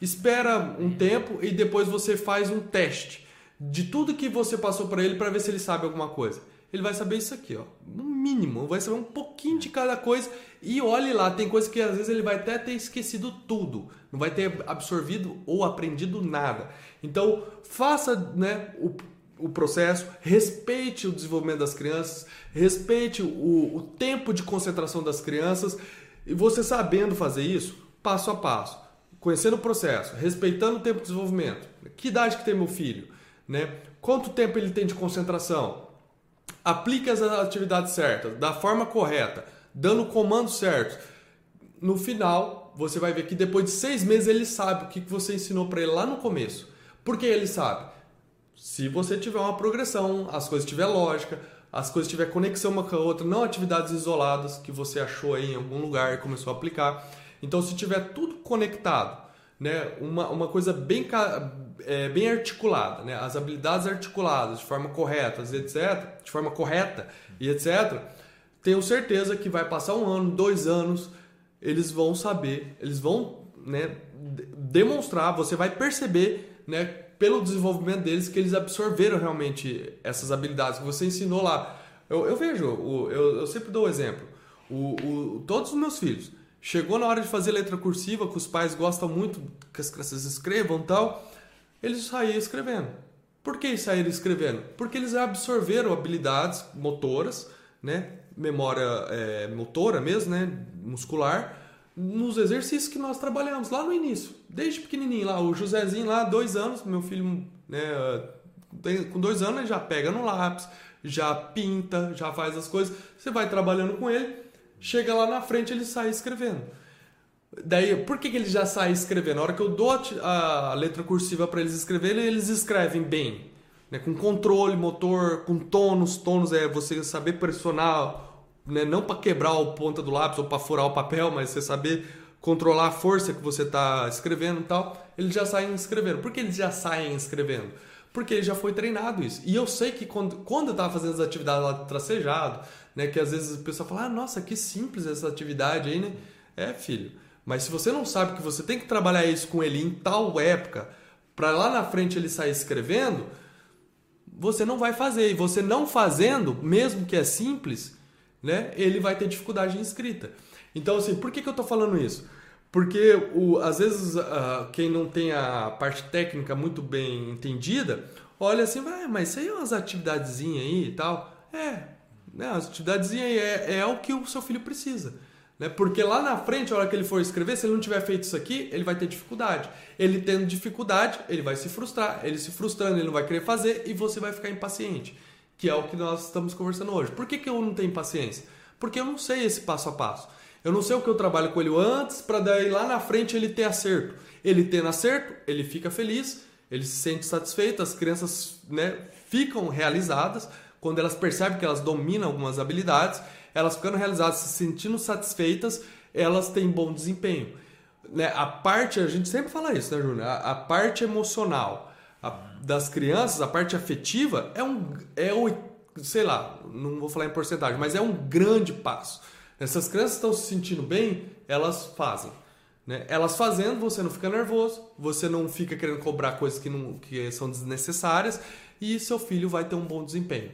Espera um tempo e depois você faz um teste de tudo que você passou para ele para ver se ele sabe alguma coisa. Ele vai saber isso aqui, ó, no mínimo, vai saber um pouquinho de cada coisa e olhe lá, tem coisa que às vezes ele vai até ter esquecido tudo, não vai ter absorvido ou aprendido nada. Então, faça né, o, o processo, respeite o desenvolvimento das crianças, respeite o, o tempo de concentração das crianças, e você sabendo fazer isso, passo a passo, conhecendo o processo, respeitando o tempo de desenvolvimento. Que idade que tem meu filho? Né? Quanto tempo ele tem de concentração? Aplique as atividades certas, da forma correta dando o comando certo. No final, você vai ver que depois de seis meses ele sabe o que você ensinou para ele lá no começo. Por que ele sabe? Se você tiver uma progressão, as coisas tiver lógica, as coisas tiver conexão uma com a outra, não atividades isoladas que você achou aí em algum lugar e começou a aplicar. Então, se tiver tudo conectado, né, uma, uma coisa bem, é, bem articulada, né, as habilidades articuladas de forma correta, etc., de forma correta e etc., tenho certeza que vai passar um ano, dois anos, eles vão saber, eles vão né, demonstrar, você vai perceber né, pelo desenvolvimento deles que eles absorveram realmente essas habilidades que você ensinou lá. Eu, eu vejo, eu, eu, sempre dou o exemplo. O, o, todos os meus filhos, chegou na hora de fazer letra cursiva, que os pais gostam muito que as crianças escrevam e tal, eles saíram escrevendo. Por que saíram escrevendo? Porque eles absorveram habilidades motoras, né? memória é, motora mesmo, né? muscular, nos exercícios que nós trabalhamos lá no início, desde pequenininho lá, o Josézinho lá, dois anos, meu filho, né, com dois anos ele já pega no lápis, já pinta, já faz as coisas, você vai trabalhando com ele, chega lá na frente ele sai escrevendo. Daí, por que, que ele já sai escrevendo? Na hora que eu dou a, a letra cursiva para eles escreverem, eles escrevem bem, né, com controle motor, com tônus, tônus é você saber pressionar né, não para quebrar a ponta do lápis ou para furar o papel, mas você saber controlar a força que você está escrevendo e tal, eles já saem escrevendo. Por que eles já saem escrevendo? Porque ele já foi treinado isso. E eu sei que quando, quando eu estava fazendo as atividades lá tracejado, né, que às vezes o pessoal fala, ah, nossa, que simples essa atividade aí, né? É, filho. Mas se você não sabe que você tem que trabalhar isso com ele em tal época, para lá na frente ele sair escrevendo, você não vai fazer. E você não fazendo, mesmo que é simples, né, ele vai ter dificuldade em escrita. Então, assim, por que, que eu estou falando isso? Porque o, às vezes uh, quem não tem a parte técnica muito bem entendida, olha assim, ah, mas isso aí é umas atividadezinhas aí e tal. É, né, as atividadezinhas aí é, é o que o seu filho precisa. Né? Porque lá na frente, a hora que ele for escrever, se ele não tiver feito isso aqui, ele vai ter dificuldade. Ele tendo dificuldade, ele vai se frustrar. Ele se frustrando, ele não vai querer fazer e você vai ficar impaciente que é o que nós estamos conversando hoje. Por que, que eu não tenho paciência? Porque eu não sei esse passo a passo. Eu não sei o que eu trabalho com ele antes para daí lá na frente ele ter acerto. Ele tendo acerto, ele fica feliz, ele se sente satisfeito, as crianças né, ficam realizadas quando elas percebem que elas dominam algumas habilidades, elas ficando realizadas, se sentindo satisfeitas, elas têm bom desempenho. Né? A parte, a gente sempre fala isso, né, Júnior? A, a parte emocional a, das crianças, a parte afetiva, é um. É sei lá, não vou falar em porcentagem, mas é um grande passo. Essas crianças estão se sentindo bem, elas fazem. Né? Elas fazendo, você não fica nervoso, você não fica querendo cobrar coisas que, não, que são desnecessárias e seu filho vai ter um bom desempenho.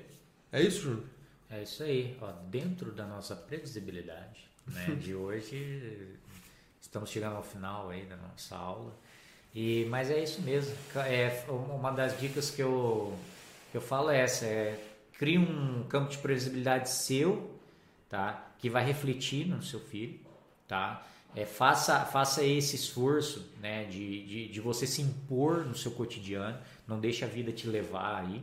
É isso, Júnior?
É isso aí. Ó, dentro da nossa previsibilidade né, [laughs] de hoje, estamos chegando ao final aí da nossa aula. E, mas é isso mesmo. É, uma das dicas que eu, que eu falo é essa: é, crie um campo de previsibilidade seu, tá? Que vai refletir no seu filho. Tá? É, faça, faça esse esforço né, de, de, de você se impor no seu cotidiano. Não deixe a vida te levar aí.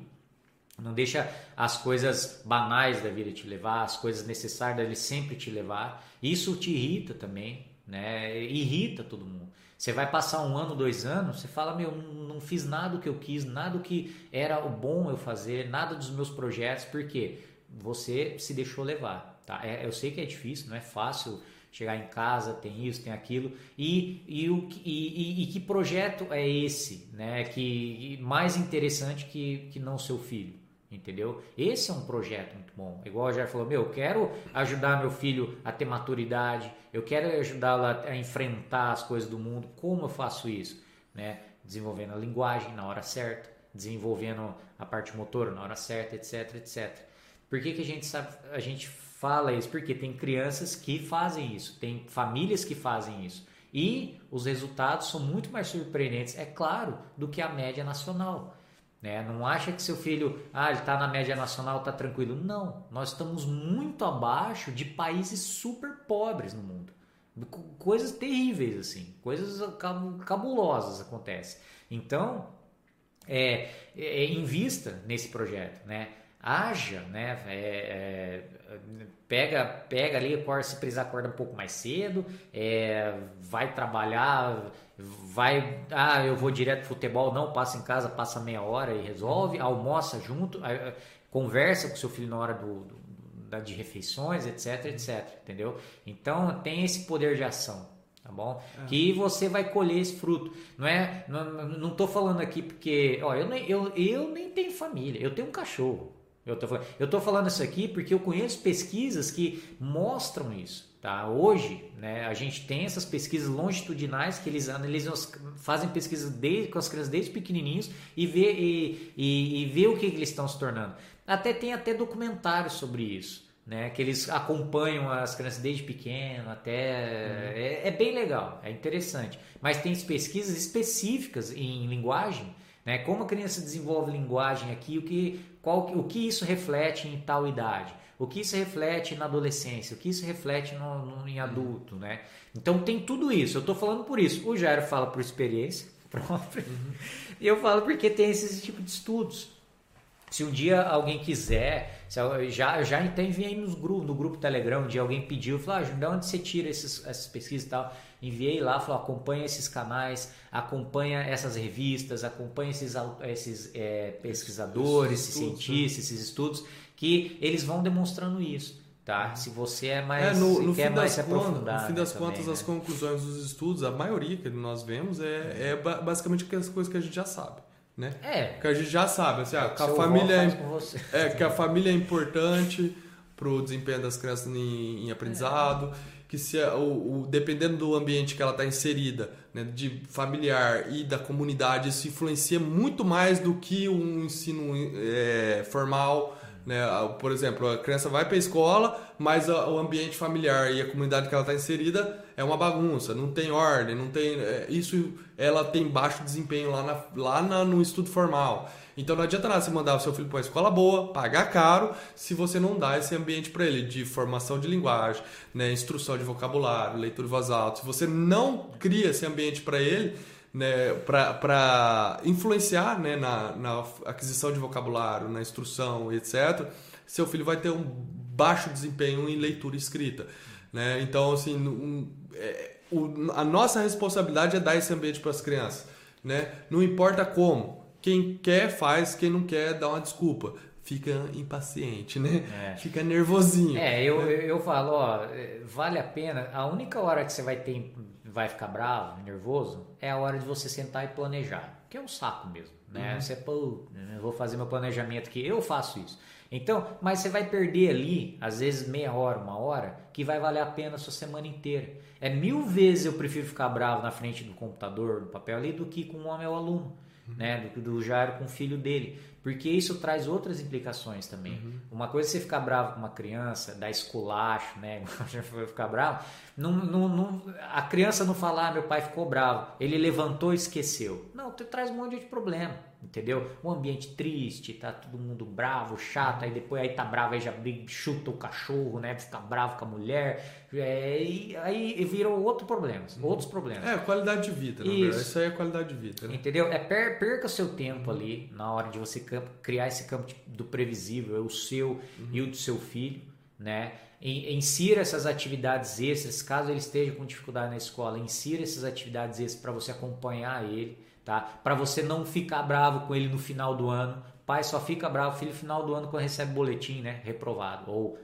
Não deixa as coisas banais da vida te levar, as coisas necessárias dele sempre te levar. Isso te irrita também, né? Irrita todo mundo. Você vai passar um ano, dois anos, você fala, meu, não fiz nada o que eu quis, nada o que era o bom eu fazer, nada dos meus projetos, porque você se deixou levar, tá? É, eu sei que é difícil, não é fácil chegar em casa, tem isso, tem aquilo, e, e, o, e, e, e que projeto é esse, né? Que mais interessante que, que não seu filho? Entendeu? Esse é um projeto muito bom. Igual a Jair falou, meu, eu quero ajudar meu filho a ter maturidade, eu quero ajudá-lo a enfrentar as coisas do mundo. Como eu faço isso? Né? Desenvolvendo a linguagem na hora certa, desenvolvendo a parte motora na hora certa, etc, etc. Por que, que a gente sabe, a gente fala isso? Porque tem crianças que fazem isso, tem famílias que fazem isso. E os resultados são muito mais surpreendentes, é claro, do que a média nacional. Né? Não acha que seu filho, ah, ele está na média nacional, está tranquilo. Não, nós estamos muito abaixo de países super pobres no mundo. Coisas terríveis, assim, coisas cabulosas acontecem. Então, é, é, invista nesse projeto, né? Haja, né? É, é, Pega, pega ali, se precisar, acorda um pouco mais cedo, é, vai trabalhar, vai. Ah, eu vou direto pro futebol, não, passa em casa, passa meia hora e resolve, almoça junto, conversa com seu filho na hora do, do, de refeições, etc, etc. Entendeu? Então tem esse poder de ação tá bom? É. Que você vai colher esse fruto. Não é, não, não tô falando aqui porque, ó, eu nem, eu, eu nem tenho família, eu tenho um cachorro. Eu tô, falando, eu tô falando isso aqui porque eu conheço pesquisas que mostram isso. Tá? Hoje, né, a gente tem essas pesquisas longitudinais que eles analisam, fazem pesquisas desde, com as crianças desde pequenininhos e vê, e, e, e vê o que, eles estão se tornando. Até tem até documentários sobre isso né? Que eles acompanham as crianças desde pequeno até. Uhum. É, é, bem legal, é interessante. Mas tem pesquisas específicas em linguagem, né? Como a criança desenvolve linguagem aqui, o que, qual, o que isso reflete em tal idade, o que isso reflete na adolescência, o que isso reflete no, no em adulto, uhum. né? Então tem tudo isso. Eu estou falando por isso. O Jairo fala por experiência [laughs] própria. Uhum. E eu falo porque tem esse tipo de estudos. Se um dia alguém quiser, já, já até enviei nos grupo, no grupo Telegram, um dia alguém pediu, falou, ah, de onde você tira esses, essas pesquisas e tal? Enviei lá, falou, acompanha esses canais, acompanha essas revistas, acompanha esses, esses é, pesquisadores, esses, estudos, cientistas, né? esses estudos, que eles vão demonstrando isso. Tá? Se você é mais
é, no, no quer mais se aprofundar. No fim das né, contas, também, as né? conclusões dos estudos, a maioria que nós vemos é, é basicamente as coisas que a gente já sabe né?
É.
Que a gente já sabe, assim, ah, que a família é, é, que a família é importante para o desempenho das crianças em, em aprendizado, é. Que se o, o, dependendo do ambiente que ela está inserida, né, de familiar e da comunidade, isso influencia muito mais do que um ensino é, formal. Né? Por exemplo, a criança vai para a escola, mas o ambiente familiar e a comunidade que ela está inserida é uma bagunça, não tem ordem, não tem. É, isso ela tem baixo desempenho lá, na, lá na, no estudo formal. Então não adianta nada você mandar o seu filho para uma escola boa, pagar caro, se você não dá esse ambiente para ele de formação de linguagem, né, instrução de vocabulário, leitura em voz alta. Se você não cria esse ambiente para ele, né, para influenciar né, na, na aquisição de vocabulário, na instrução, etc., seu filho vai ter um baixo desempenho em leitura escrita. Né? Então, assim, um, é, o, a nossa responsabilidade é dar esse ambiente para as crianças. Né? Não importa como. Quem quer, faz. Quem não quer, dá uma desculpa. Fica impaciente, né? É. Fica nervosinho.
É, eu, né? eu falo, ó, vale a pena. A única hora que você vai ter, vai ficar bravo, nervoso, é a hora de você sentar e planejar. Que é um saco mesmo, né? Uhum. Você, pô, vou fazer meu planejamento aqui. Eu faço isso. Então, mas você vai perder ali, às vezes meia hora, uma hora, que vai valer a pena a sua semana inteira. É mil vezes eu prefiro ficar bravo na frente do computador, do papel ali, do que com um homem ou aluno. Né? Do, do Jairo com o filho dele. Porque isso traz outras implicações também. Uhum. Uma coisa é você ficar bravo com uma criança, dar esculacho, né? [laughs] ficar bravo. Não, não, não, a criança não falar, ah, meu pai ficou bravo, ele levantou e esqueceu. Não, tu traz um monte de problema entendeu? Um ambiente triste, tá todo mundo bravo, chato, aí depois aí tá bravo, aí já chuta o cachorro, né? Fica bravo com a mulher, é, e aí virou outro problema, uhum. outros problemas.
É, qualidade de vida, na Isso. Isso aí é qualidade de vida. Né?
Entendeu? É per, perca seu tempo ali na hora de você criar esse campo do previsível, o seu uhum. e o do seu filho, né? Insira essas atividades extras, caso ele esteja com dificuldade na escola, insira essas atividades extras para você acompanhar ele tá? Para você não ficar bravo com ele no final do ano. Pai só fica bravo filho no final do ano quando recebe boletim, né? Reprovado ou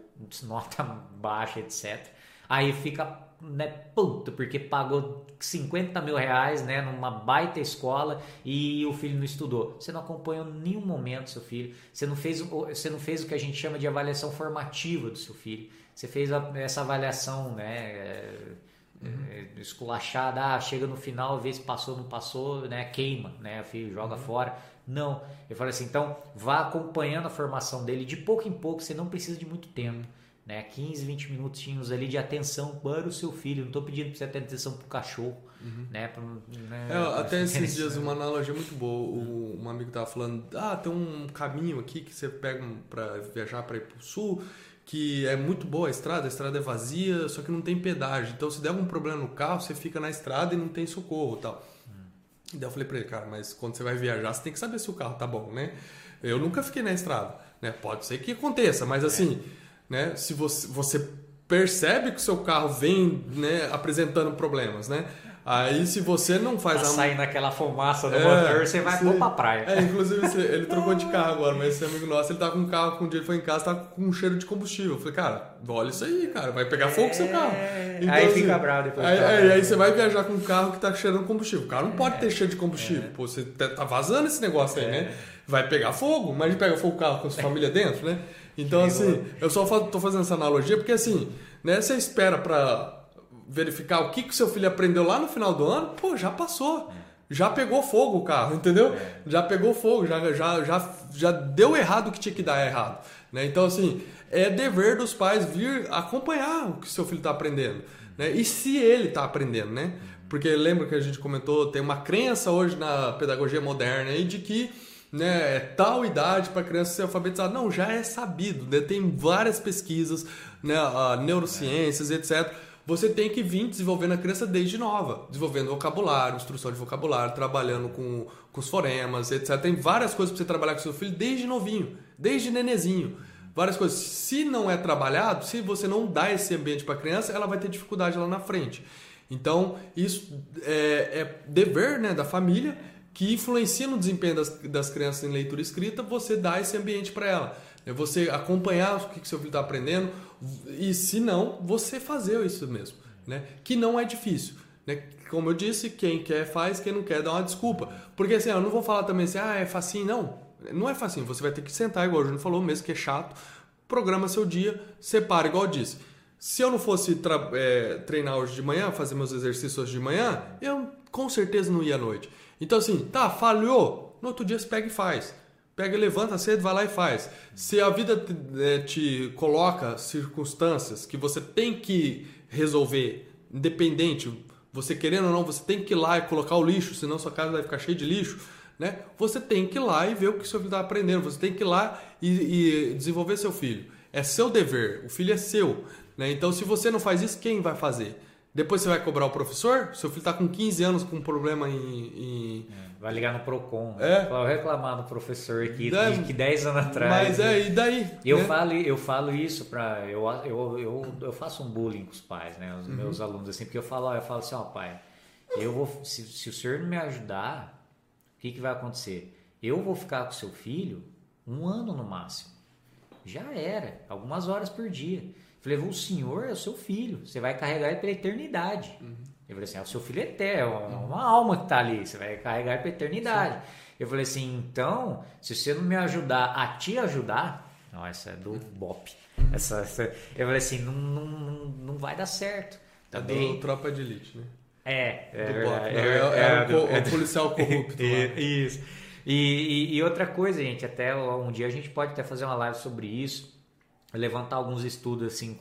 nota [laughs] baixa, etc. Aí fica né, puto, porque pagou 50 mil reais né, numa baita escola e o filho não estudou. Você não acompanhou nenhum momento seu filho, você não fez, você não fez o que a gente chama de avaliação formativa do seu filho. Você fez essa avaliação né, uhum. é, esculachada, ah, chega no final, vê se passou, não passou, né, queima, né, joga uhum. fora. Não, eu falei assim, então vá acompanhando a formação dele de pouco em pouco, você não precisa de muito tempo. Né, 15, 20 minutinhos ali de atenção para o seu filho. Não estou pedindo para você ter atenção para o cachorro. Uhum. Né, pra, né,
é, até [laughs] esses dias, uma analogia muito boa. O, um amigo estava falando: ah, tem um caminho aqui que você pega para viajar para ir para o sul que é muito boa a estrada, a estrada é vazia, só que não tem pedágio. Então, se der algum problema no carro, você fica na estrada e não tem socorro tal. Hum. E daí eu falei para ele, cara, mas quando você vai viajar, você tem que saber se o carro tá bom, né? Eu nunca fiquei na estrada, né? Pode ser que aconteça, mas assim, é. né? Se você, você percebe que o seu carro vem né, apresentando problemas, né? Aí se você não faz
tá
a...
saindo aquela fumaça do é, motor, você vai pôr pra praia.
É, inclusive ele trocou de [laughs] carro agora, mas esse amigo nosso, ele tá com um carro, quando ele foi em casa, tá com um cheiro de combustível. Eu falei, cara, olha isso aí, cara, vai pegar fogo é... seu carro.
Então, aí assim, fica bravo depois.
Aí, aí, aí, você vai viajar com um carro que tá cheirando combustível. O carro não pode é. ter cheiro de combustível. É. Pô, você tá, tá vazando esse negócio aí, né? É. Vai pegar fogo, mas pega fogo o carro com sua família dentro, né? Então, assim, eu só tô fazendo essa analogia porque, assim, né, você espera pra verificar o que que seu filho aprendeu lá no final do ano, pô, já passou. Já pegou fogo o carro, [laughs] entendeu? É. Já pegou fogo, já, já, já, já deu errado o que tinha que dar errado. Né? Então, assim, é dever dos pais vir acompanhar o que seu filho está aprendendo. Né? E se ele está aprendendo, né? Porque lembra que a gente comentou, tem uma crença hoje na pedagogia moderna aí de que né, é tal idade para criança ser alfabetizada. Não, já é sabido, né? tem várias pesquisas, né, neurociências, etc você tem que vir desenvolvendo a criança desde nova, desenvolvendo vocabulário, instrução de vocabulário, trabalhando com, com os fonemas, etc. Tem várias coisas para você trabalhar com seu filho desde novinho, desde nenezinho. Várias coisas. Se não é trabalhado, se você não dá esse ambiente para a criança, ela vai ter dificuldade lá na frente. Então, isso é, é dever né, da família que influencia no desempenho das, das crianças em leitura escrita, você dá esse ambiente para ela. É você acompanhar o que, que seu filho está aprendendo, e se não, você fazer isso mesmo, né? Que não é difícil, né? Como eu disse, quem quer faz, quem não quer dá uma desculpa. Porque assim, eu não vou falar também assim, ah, é facinho, não. Não é facinho, você vai ter que sentar, igual o Júnior falou mesmo, que é chato, programa seu dia, separa, igual eu disse. Se eu não fosse é, treinar hoje de manhã, fazer meus exercícios hoje de manhã, eu com certeza não ia à noite. Então assim, tá, falhou, no outro dia você pega e faz. Pega, levanta cedo, vai lá e faz. Se a vida te, é, te coloca circunstâncias que você tem que resolver, independente, você querendo ou não, você tem que ir lá e colocar o lixo, senão sua casa vai ficar cheia de lixo. Né? Você tem que ir lá e ver o que seu filho está aprendendo. Você tem que ir lá e, e, desenvolver seu filho. É seu dever. O filho é seu. Né? Então, se você não faz isso, quem vai fazer? Depois você vai cobrar o professor? Seu filho está com 15 anos com um problema em. em...
É, vai ligar no PROCON.
É.
Vai reclamar do professor aqui daí, que 10 anos atrás.
Mas é, e daí?
Eu, né? falo, eu falo isso para. Eu, eu, eu, eu faço um bullying com os pais, né? Os uhum. meus alunos, assim, porque eu falo, eu falo assim, ó, pai, eu vou. Se, se o senhor não me ajudar, o que, que vai acontecer? Eu vou ficar com seu filho um ano no máximo. Já era, algumas horas por dia. Falei, o senhor é o seu filho, você vai carregar ele pela eternidade. Uhum. Eu falei assim, é o seu filho é eterno, é uma alma que está ali, você vai carregar pela eternidade. Sim. Eu falei assim, então, se você não me ajudar a te ajudar, não, essa é do. Bop. Uhum. Essa, essa, eu falei assim, não, não, não vai dar certo.
Também, é do Tropa de Elite, né?
É, é,
do Bop, é, é, é, é, o, é, o policial corrupto. [laughs]
isso. E, e, e, outra coisa, gente, até um dia a gente pode até fazer uma live sobre isso levantar alguns estudos assim,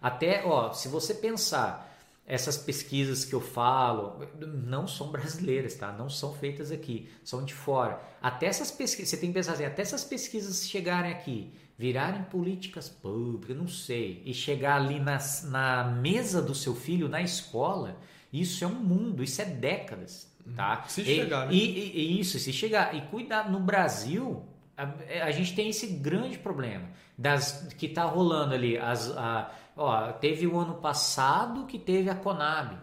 até, ó, se você pensar essas pesquisas que eu falo não são brasileiras, tá? Não são feitas aqui, são de fora. Até essas pesquisas, você tem que pensar assim, até essas pesquisas chegarem aqui, virarem políticas públicas, não sei, e chegar ali na, na mesa do seu filho na escola, isso é um mundo, isso é décadas, tá?
Se chegar,
e, né? E, e, isso, se chegar. E cuidar no Brasil, a, a, gente tem esse grande problema das que está rolando ali. As, a, ó, teve o ano passado que teve a Conab,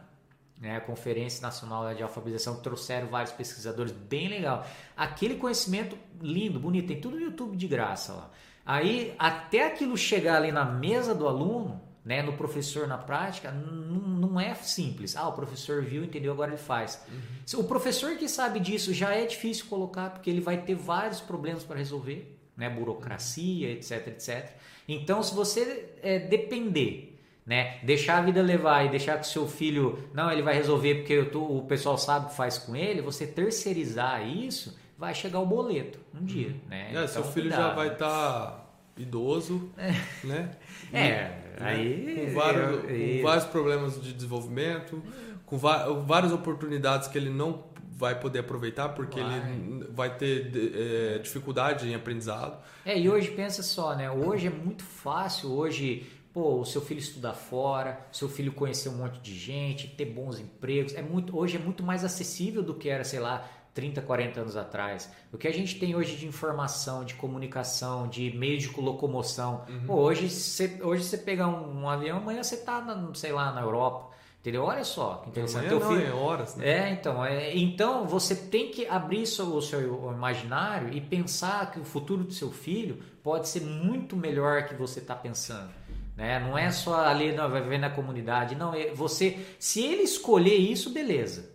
né, a Conferência Nacional de Alfabetização, que trouxeram vários pesquisadores, bem legal. Aquele conhecimento lindo, bonito, tem tudo no YouTube de graça lá. Aí, até aquilo chegar ali na mesa do aluno, né, no professor na prática, não é simples. Ah, o professor viu, entendeu, agora ele faz. Uhum. O professor que sabe disso já é difícil colocar, porque ele vai ter vários problemas para resolver, né, burocracia, uhum. etc, etc. Então, se você é, depender, né, deixar a vida levar e deixar que o seu filho, não, ele vai resolver porque tô, o pessoal sabe o que faz com ele, você terceirizar isso, vai chegar o boleto um dia, uhum. né?
É, então, seu filho cuidado. já vai estar tá idoso, é. né? [laughs]
É, aí.
Com vários, eu, com vários problemas de desenvolvimento, com várias oportunidades que ele não vai poder aproveitar porque vai. ele vai ter é, dificuldade em aprendizado.
É, e hoje pensa só, né? Hoje é muito fácil, hoje, pô, o seu filho estudar fora, seu filho conhecer um monte de gente, ter bons empregos, é muito, hoje é muito mais acessível do que era, sei lá, 30, 40 anos atrás. O que a gente tem hoje de informação, de comunicação, de meios de locomoção. Uhum. Pô, hoje você hoje você pegar um, um, avião, amanhã você tá, na, sei lá, na Europa. Entendeu? Olha só que interessante.
Amanhã não, filho... é horas,
né? É, então, é, então você tem que abrir seu, o seu imaginário e pensar que o futuro do seu filho pode ser muito melhor que você está pensando. Né? Não é só ali, não, vai viver na comunidade. Não, é você, se ele escolher isso, beleza.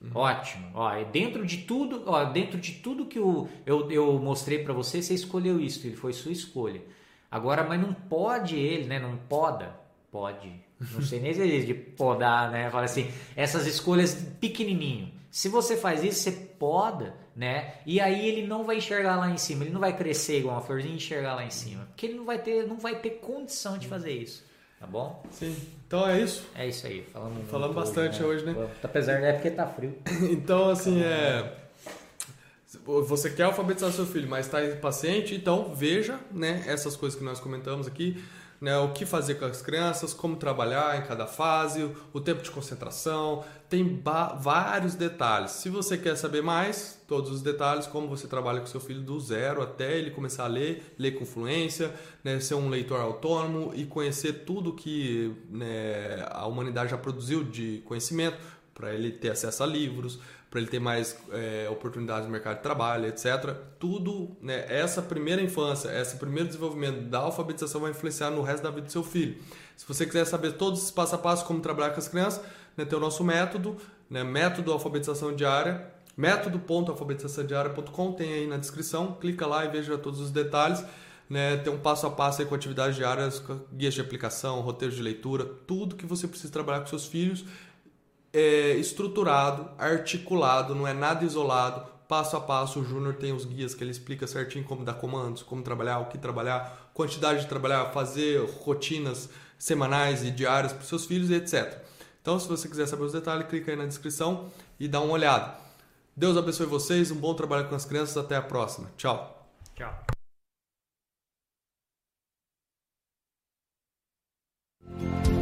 Uhum. Ótimo. Ó, é dentro de tudo, ó, dentro de tudo que eu, eu, eu mostrei para você, você escolheu isso, ele foi sua escolha. Agora, mas não pode ele, né? Não poda. Pode. Não sei nem se existe de podar, né? Fala assim, essas escolhas pequenininho. Se você faz isso, você poda, né? E aí ele não vai enxergar lá em cima, ele não vai crescer igual uma florzinha e enxergar lá em cima, porque ele não vai ter, não vai ter condição de fazer isso. Tá bom?
Sim. Então é isso?
É isso aí.
Falamos, Falamos bastante hoje, né?
Hoje, né? Apesar é porque tá frio. [coughs]
então, assim, é. Você quer alfabetizar seu filho, mas está impaciente, então veja né, essas coisas que nós comentamos aqui né, o que fazer com as crianças, como trabalhar em cada fase, o tempo de concentração, tem vários detalhes. Se você quer saber mais, todos os detalhes, como você trabalha com seu filho do zero até ele começar a ler, ler com fluência, né, ser um leitor autônomo e conhecer tudo que né, a humanidade já produziu de conhecimento, para ele ter acesso a livros, para ele ter mais é, oportunidades no mercado de trabalho, etc. Tudo, né, essa primeira infância, esse primeiro desenvolvimento da alfabetização vai influenciar no resto da vida do seu filho. Se você quiser saber todos os passo a passo como trabalhar com as crianças, né, tem o nosso método, né, método alfabetização diária, método.alfabetizaçãodiária.com, tem aí na descrição, clica lá e veja todos os detalhes. Né, tem um passo a passo aí com atividades diárias, guias de aplicação, roteiros de leitura, tudo que você precisa trabalhar com seus filhos é, estruturado, articulado, não é nada isolado. Passo a passo, o Júnior tem os guias que ele explica certinho como dar comandos, como trabalhar, o que trabalhar, quantidade de trabalhar, fazer rotinas semanais e diárias para os seus filhos, etc. Então, se você quiser saber os detalhes, clica aí na descrição e dá uma olhada. Deus abençoe vocês, um bom trabalho com as crianças, até a próxima. Tchau.
Tchau. Thank you.